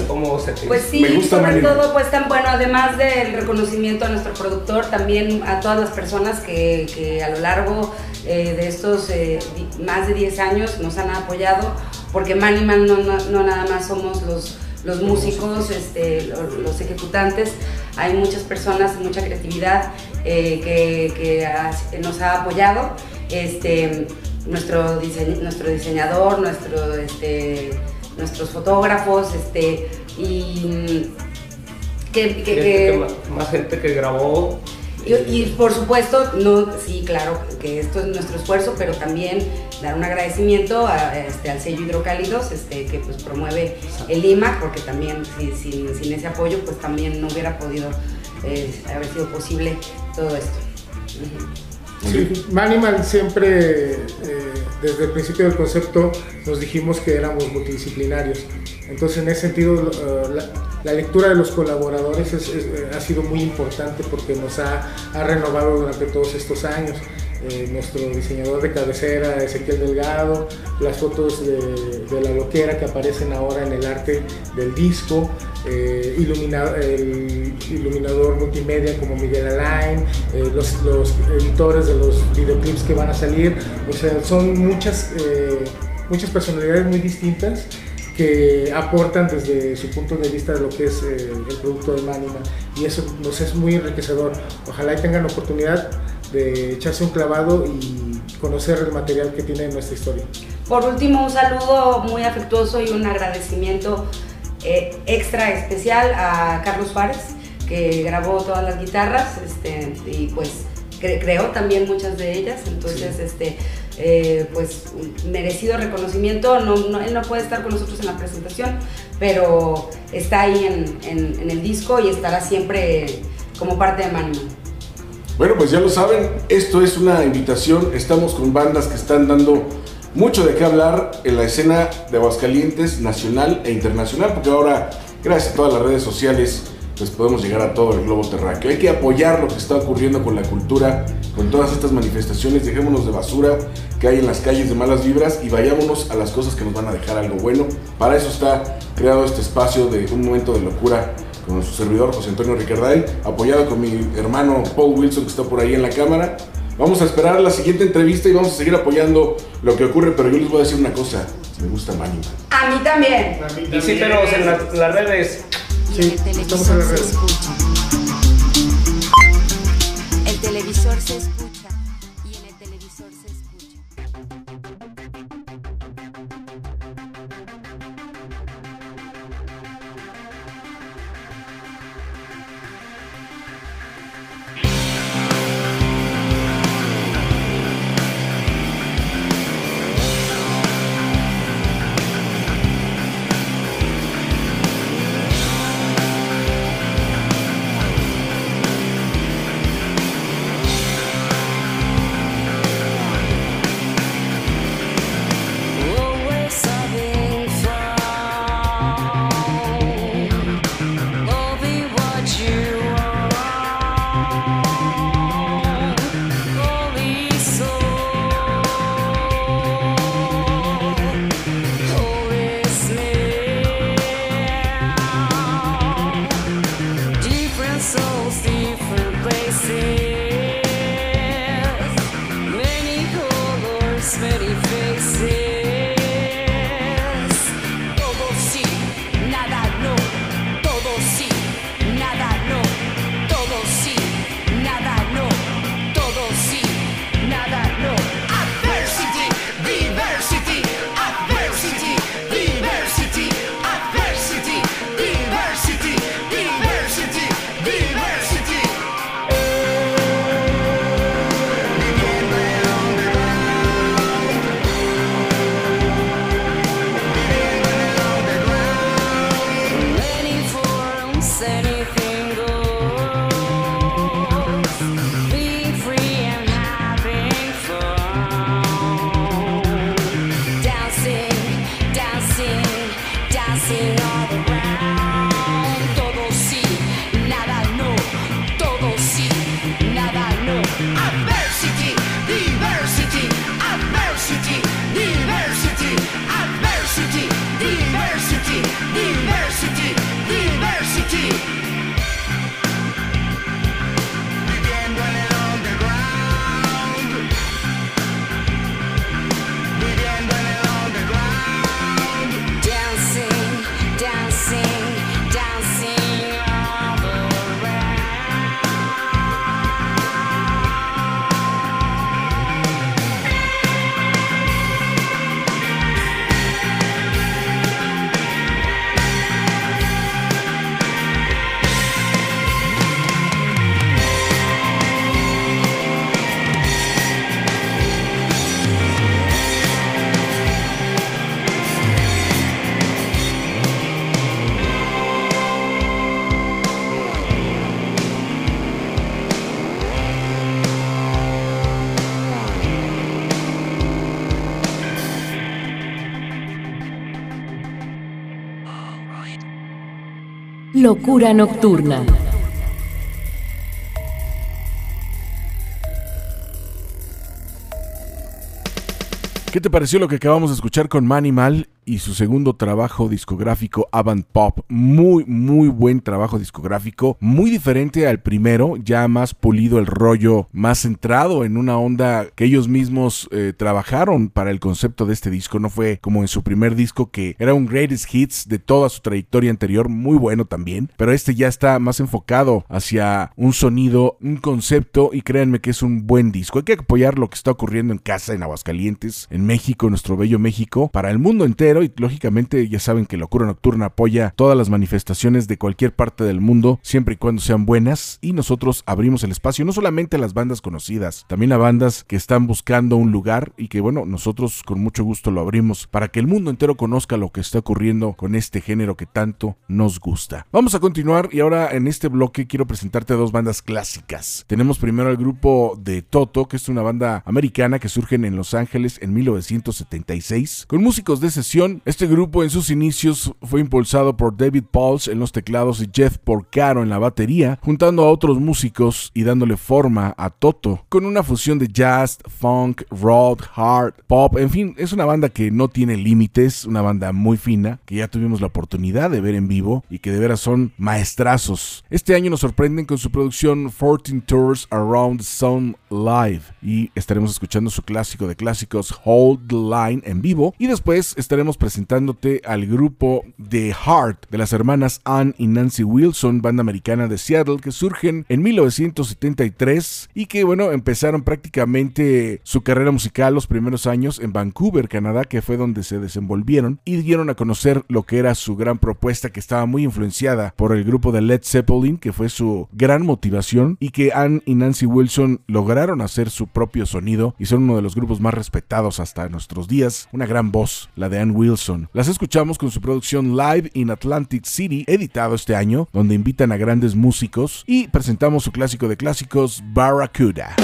Pues sí, Me gusta sobre Manimal. todo, pues tan bueno, además del reconocimiento a nuestro productor, también a todas las personas que, que a lo largo eh, de estos eh, más de 10 años nos han apoyado, porque Manimal no, no, no nada más somos los, los músicos, este, lo- los, ejecutantes, hay muchas personas, mucha creatividad eh, que, que ha- nos ha apoyado. Este, nuestro, dise- nuestro diseñador, nuestro, este, nuestros fotógrafos, este, y mm, que, que- Gente que- que más, más gente que grabó. y, y por supuesto, no, sí, claro que esto es nuestro esfuerzo, pero también dar un agradecimiento a, este, al sello Hidrocálidos, este, que pues promueve el IMAC, porque también si- sin, sin ese apoyo, pues también no hubiera podido eh, haber sido posible todo esto. Sí, Manimal siempre, eh, desde el principio del concepto, nos dijimos que éramos multidisciplinarios. Entonces, en ese sentido, eh, la, lectura de los colaboradores es- es- eh, ha sido muy importante porque nos ha, ha renovado durante todos estos años. Eh, nuestro diseñador de cabecera, Ezequiel Delgado, las fotos de, de la loquera que aparecen ahora en el arte del disco, eh, ilumina- el iluminador multimedia como Miguel Alain, eh, los, los editores de los videoclips que van a salir, o sea, son muchas, eh, muchas personalidades muy distintas que aportan desde su punto de vista de lo que es eh, el producto de Manima y eso nos es muy enriquecedor. Ojalá y tengan oportunidad de echarse un clavado y conocer el material que tiene nuestra historia. Por último, un saludo muy afectuoso y un agradecimiento eh, extra especial a Carlos Fares, que grabó todas las guitarras este, y pues cre- creó también muchas de ellas. Entonces, este, eh, pues merecido reconocimiento. No, no- él no puede estar con nosotros en la presentación, pero está ahí en, en- en el disco y estará siempre como parte de Manimal. Bueno, pues ya lo saben, esto es una invitación. Estamos con bandas que están dando mucho de qué hablar en la escena de Aguascalientes, nacional e internacional, porque ahora, gracias a todas las redes sociales, pues podemos llegar a todo el globo terráqueo. Hay que apoyar lo que está ocurriendo con la cultura, con todas estas manifestaciones. Dejémonos de basura que hay en las calles de malas vibras y vayámonos a las cosas que nos van a dejar algo bueno. Para eso está creado este espacio de un momento de locura con su servidor José Antonio Ricarday, apoyado con mi hermano Paul Wilson que está por ahí en la cámara. Vamos a esperar la siguiente entrevista y vamos a seguir apoyando lo que ocurre, pero yo les voy a decir una cosa, me gusta Manny. A mí también. Visítenos en la- las redes. Sí, estamos en las redes. Locura Nocturna. ¿Qué te pareció lo que acabamos de escuchar con Manimal y su segundo trabajo discográfico Avant Pop? Muy, muy buen trabajo discográfico, muy diferente al primero, ya más pulido el rollo, más centrado en una onda que ellos mismos eh, trabajaron para el concepto de este disco. No fue como en su primer disco que era un greatest hits de toda su trayectoria anterior, muy bueno también, pero este ya está más enfocado hacia un sonido, un concepto y créanme que es un buen disco. Hay que apoyar lo que está ocurriendo en casa en Aguascalientes, en México, en nuestro bello México, para el mundo entero y lógicamente ya saben que Locura Nocturna apoya todas las manifestaciones de cualquier parte del mundo siempre y cuando sean buenas y nosotros abrimos el espacio no solamente a las bandas conocidas, también a bandas que están buscando un lugar y que bueno, nosotros con mucho gusto lo abrimos para que el mundo entero conozca lo que está ocurriendo con este género que tanto nos gusta. Vamos a continuar y ahora en este bloque quiero presentarte dos bandas clásicas. Tenemos primero el grupo de Toto, que es una banda americana que surge en Los Ángeles en 1976 con músicos de sesión. Este grupo en sus inicios fue impulsado por David Pauls en los teclados y Jeff Porcaro en la batería, juntando a otros músicos y dándole forma a Toto con una fusión de jazz, funk, rock, hard, pop, en fin, es una banda que no tiene límites, una banda muy fina que ya tuvimos la oportunidad de ver en vivo y que de veras son maestrazos. Este año nos sorprenden con su producción 14 Tours Around the Sun Live y estaremos escuchando su clásico de clásicos Hold the Line en vivo y después estaremos presentándote al grupo The Heart de las hermanas Ann y Nancy Wilson, banda americana de Seattle que surgen en 1973 y que bueno, empezaron prácticamente su carrera musical los primeros años en Vancouver, Canadá, que fue donde se desenvolvieron y dieron a conocer lo que era su gran propuesta que estaba muy influenciada por el grupo de Led Zeppelin, que fue su gran motivación y que Ann y Nancy Wilson lograron hacer su propio sonido y son uno de los grupos más respetados hasta nuestros días. Una gran voz, la de Ann Wilson. Las escuchamos con su producción Live in Atlantic City, editado este año, donde invitan a grandes músicos y presentamos su clásico de clásicos, Barracuda.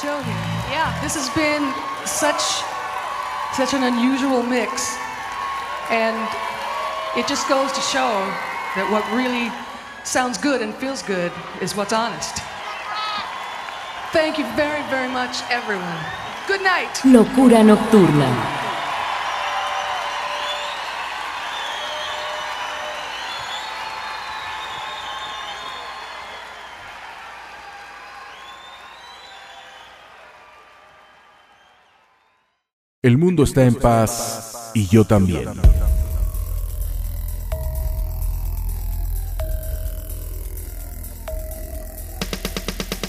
show here. Yeah. This has been such such an unusual mix. And it just goes to show that what really sounds good and feels good is what's honest. Thank you very, very much, everyone. Good night. Locura nocturna. El mundo está en paz y yo también.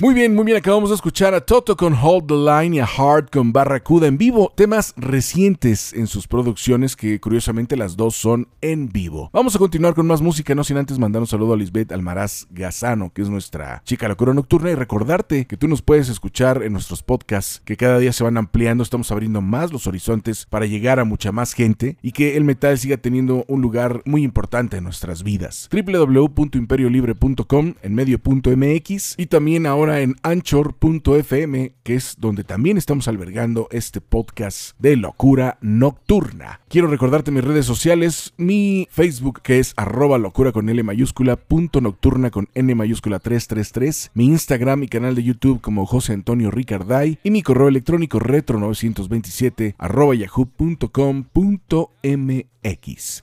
Muy bien, muy bien, acabamos de escuchar a Toto con Hold the Line y a Hard con Barracuda en vivo, temas recientes en sus producciones que curiosamente las dos son en vivo. Vamos a continuar con más música, no sin antes mandar un saludo a Lisbeth Almaraz Gazano, que es nuestra chica locura nocturna, y recordarte que tú nos puedes escuchar en nuestros podcasts, que cada día se van ampliando, estamos abriendo más los horizontes para llegar a mucha más gente y que el metal siga teniendo un lugar muy importante en nuestras vidas. www.imperiolibre.com en medio.mx y también ahora en anchor.fm, que es donde también estamos albergando este podcast de locura nocturna. Quiero recordarte mis redes sociales, mi Facebook que es arroba locura con L mayúscula, punto nocturna con N mayúscula 333, mi Instagram y canal de YouTube como José Antonio Ricarday y mi correo electrónico retro 927 arroba yahoo.com.mx.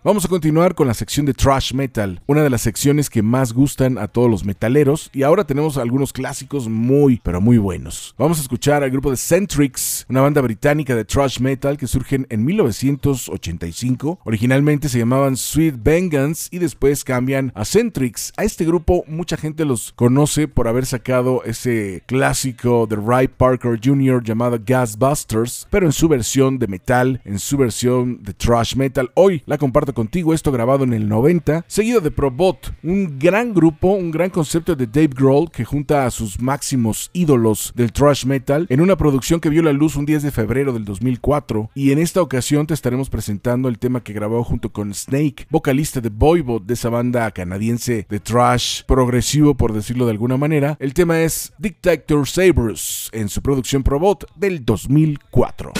Vamos a continuar con la sección de Trash Metal, una de las secciones que más gustan a todos los metaleros y ahora tenemos algunos clásicos muy pero muy buenos. Vamos a escuchar al grupo de Centrix, una banda británica de Trash Metal que surgen en 1985. Originalmente se llamaban Sweet Vengeance y después cambian a Centrix. A este grupo mucha gente los conoce por haber sacado ese clásico de Ray Parker Jr. llamado Gasbusters, pero en su versión de metal, en su versión de Trash Metal. Hoy la comparto contigo, esto grabado en el 90, seguido de Probot, un gran grupo, un gran concepto de Dave Grohl que junta a sus máximos ídolos del thrash metal en una producción que vio la luz un 10 de febrero del 2004 y en esta ocasión te estaremos presentando el tema que grabó junto con Snake, vocalista de Voivod de esa banda canadiense de thrash progresivo por decirlo de alguna manera. El tema es Dictator Sabers en su producción Probot del 2004.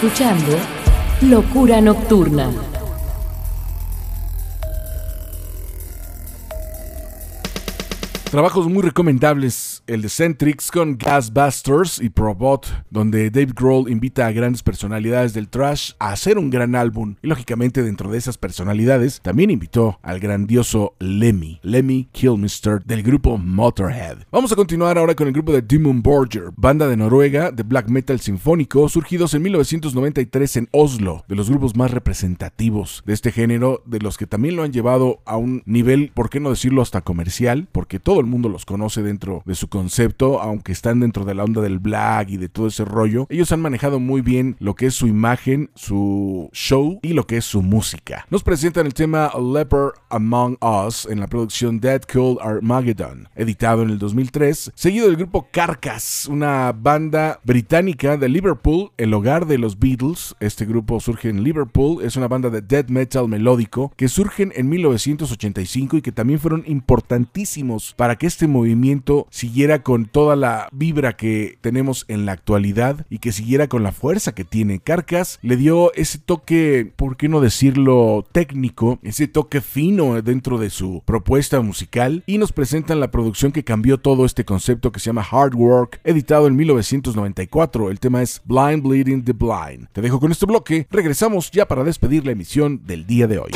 Escuchando Locura Nocturna. Trabajos muy recomendables, el de Centrix con Gasbusters y Probot, donde Dave Grohl invita a grandes personalidades del trash a hacer un gran álbum. Y lógicamente dentro de esas personalidades también invitó al grandioso Lemmy, Lemmy Kilmister del grupo Motorhead. Vamos a continuar ahora con el grupo de Demon Borger, banda de Noruega de black metal sinfónico surgidos en 1993 en Oslo, de los grupos más representativos de este género, de los que también lo han llevado a un nivel, por qué no decirlo, hasta comercial, porque todo el mundo los conoce dentro de su concepto, aunque están dentro de la onda del black y de todo ese rollo. Ellos han manejado muy bien lo que es su imagen, su show y lo que es su música. Nos presentan el tema Leper Among Us en la producción Dead Cold Armageddon, editado en el 2003, seguido del grupo Carcass, una banda británica de Liverpool, el hogar de los Beatles. Este grupo surge en Liverpool, es una banda de death metal melódico que surgen en 1985 y que también fueron importantísimos para que este movimiento siguiera con toda la vibra que tenemos en la actualidad y que siguiera con la fuerza que tiene. Carcass le dio ese toque, por qué no decirlo, técnico, ese toque fino dentro de su propuesta musical y nos presentan la producción que cambió todo este concepto que se llama Hard Work, editado en 1994. El tema es Blind Bleeding the Blind. Te dejo con este bloque, regresamos ya para despedir la emisión del día de hoy.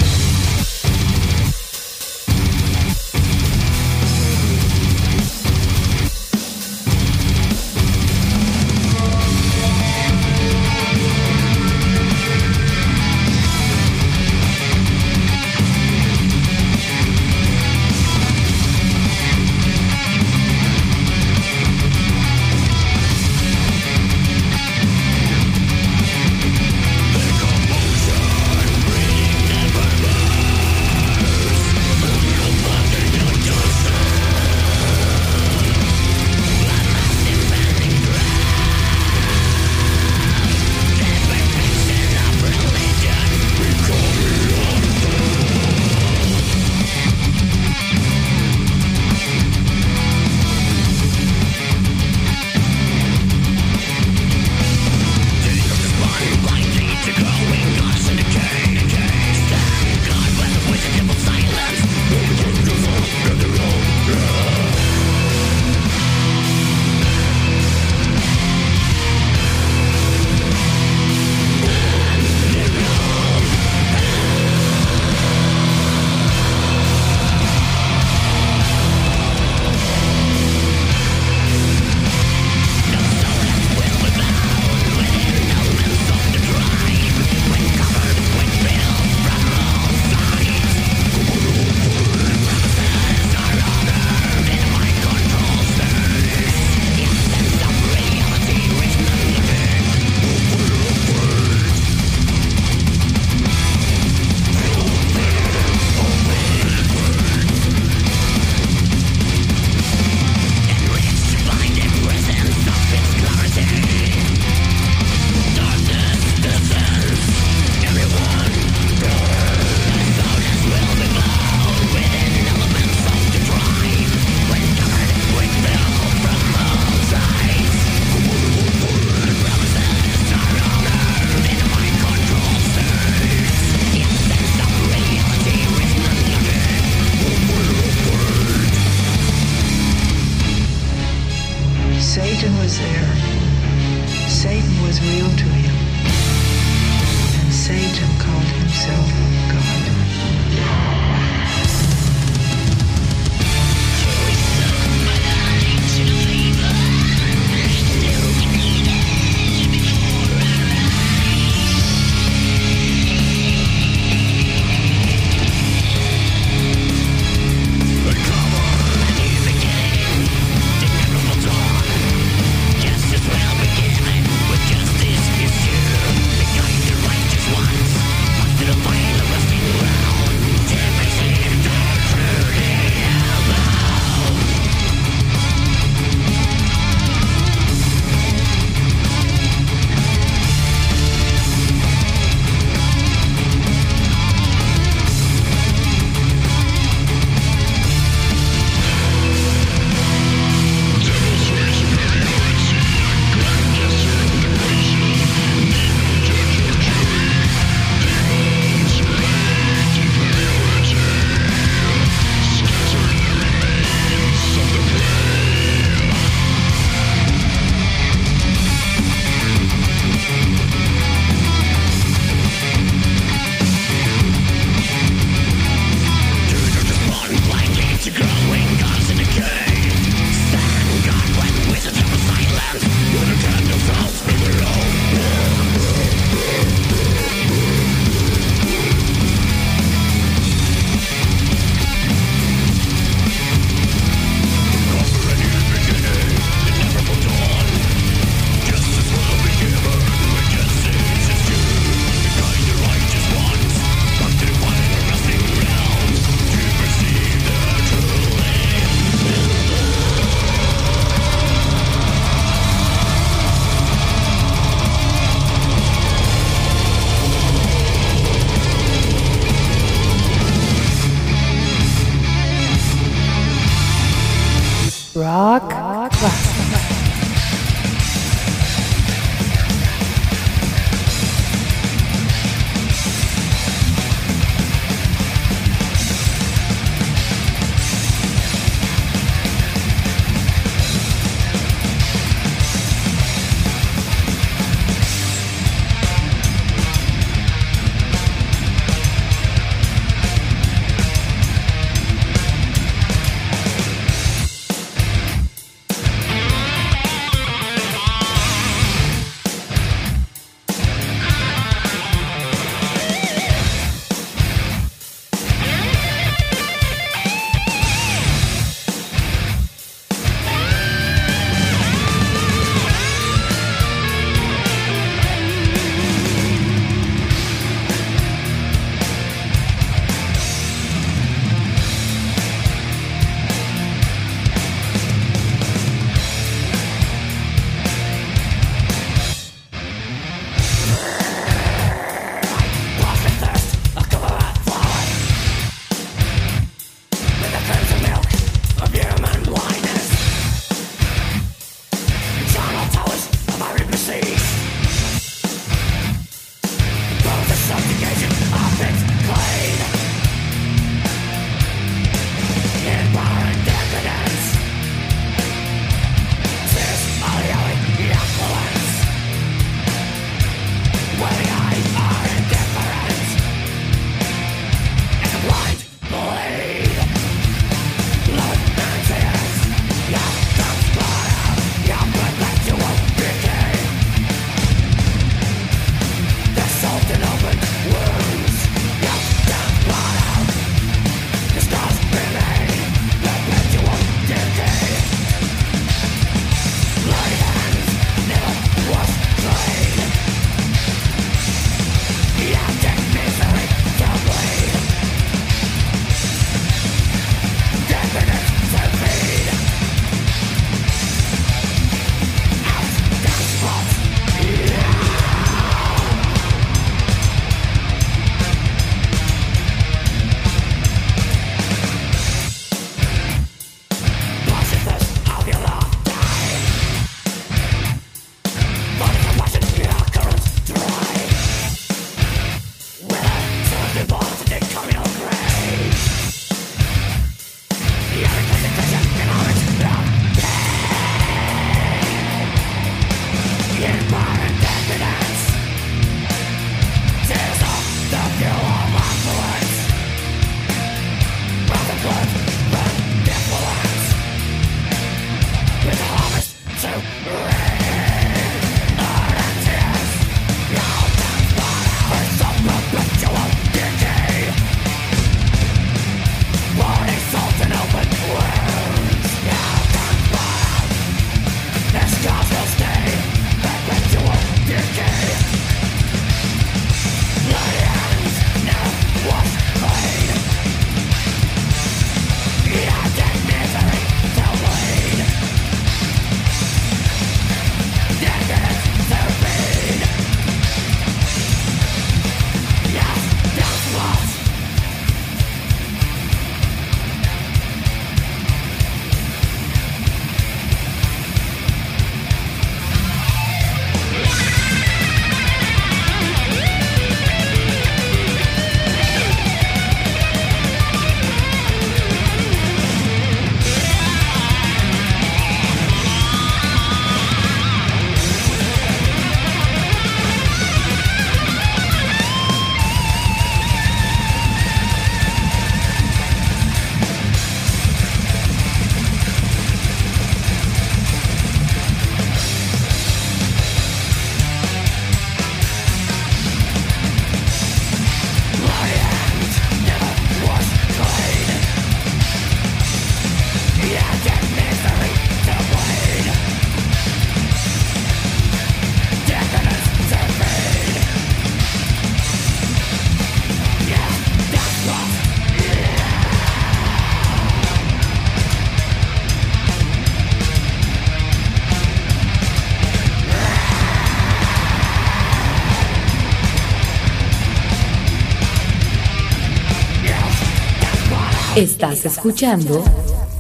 escuchando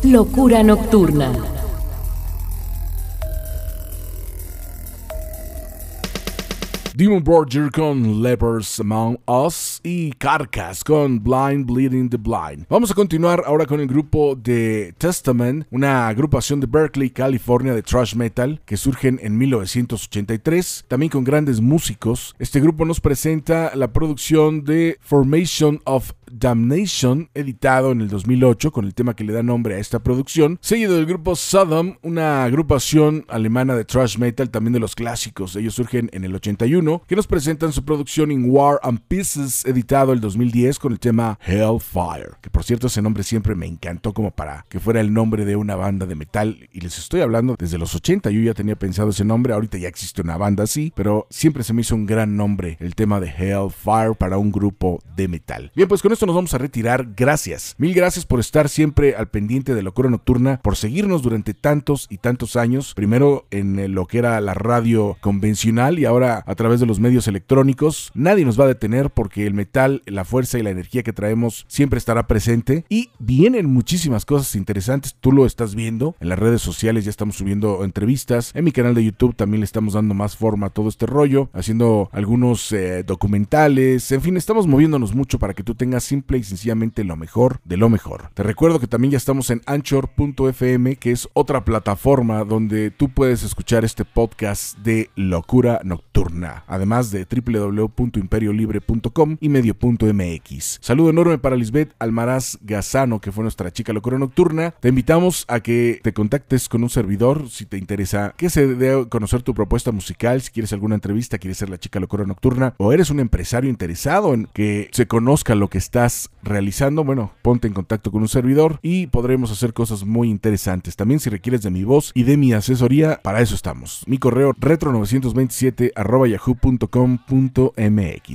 Locura Nocturna. Demon Borger con Lepers Among Us y Carcass con Blind Bleeding the Blind. Vamos a continuar ahora con el grupo de Testament, una agrupación de Berkeley, California de thrash metal que surgen en 1983, también con grandes músicos. Este grupo nos presenta la producción de Formation of Damnation, editado en el 2008 con el tema que le da nombre a esta producción, seguido del grupo Sodom, una agrupación alemana de thrash metal, también de los clásicos. Ellos surgen en el 81, que nos presentan su producción In War and Pieces, editado el 2010 con el tema Hellfire, que por cierto ese nombre siempre me encantó como para que fuera el nombre de una banda de metal, y les estoy hablando desde los 80, yo ya tenía pensado ese nombre, ahorita ya existe una banda así, pero siempre se me hizo un gran nombre el tema de Hellfire para un grupo de metal. Bien, pues con esto nos vamos a retirar. Gracias. Mil gracias por estar siempre al pendiente de Locura Nocturna, por seguirnos durante tantos y tantos años. Primero en eh, lo que era la radio convencional y ahora a través de los medios electrónicos. Nadie nos va a detener porque el metal, la fuerza y la energía que traemos siempre estará presente. Y vienen muchísimas cosas interesantes. Tú lo estás viendo en las redes sociales. Ya estamos subiendo entrevistas. En mi canal de YouTube también le estamos dando más forma a todo este rollo. Haciendo algunos eh, documentales. En fin, estamos moviéndonos mucho para que tú tengas simple y sencillamente lo mejor de lo mejor. Te recuerdo que también ya estamos en anchor.fm, que es otra plataforma donde tú puedes escuchar este podcast de locura nocturna, además de www.imperiolibre.com y medio.mx. Saludo enorme para Lisbeth Almaraz Gazano, que fue nuestra chica locura nocturna. Te invitamos a que te contactes con un servidor si te interesa que se dé conocer tu propuesta musical, si quieres alguna entrevista, quieres ser la chica locura nocturna o eres un empresario interesado en que se conozca lo que estás realizando, bueno, ponte en contacto con un servidor y podremos hacer cosas muy interesantes. También si requieres de mi voz y de mi asesoría, para eso estamos. Mi correo retro927 yahoo.com.mx.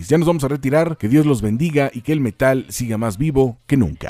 Ya nos vamos a retirar, que Dios los bendiga y que el metal siga más vivo que nunca.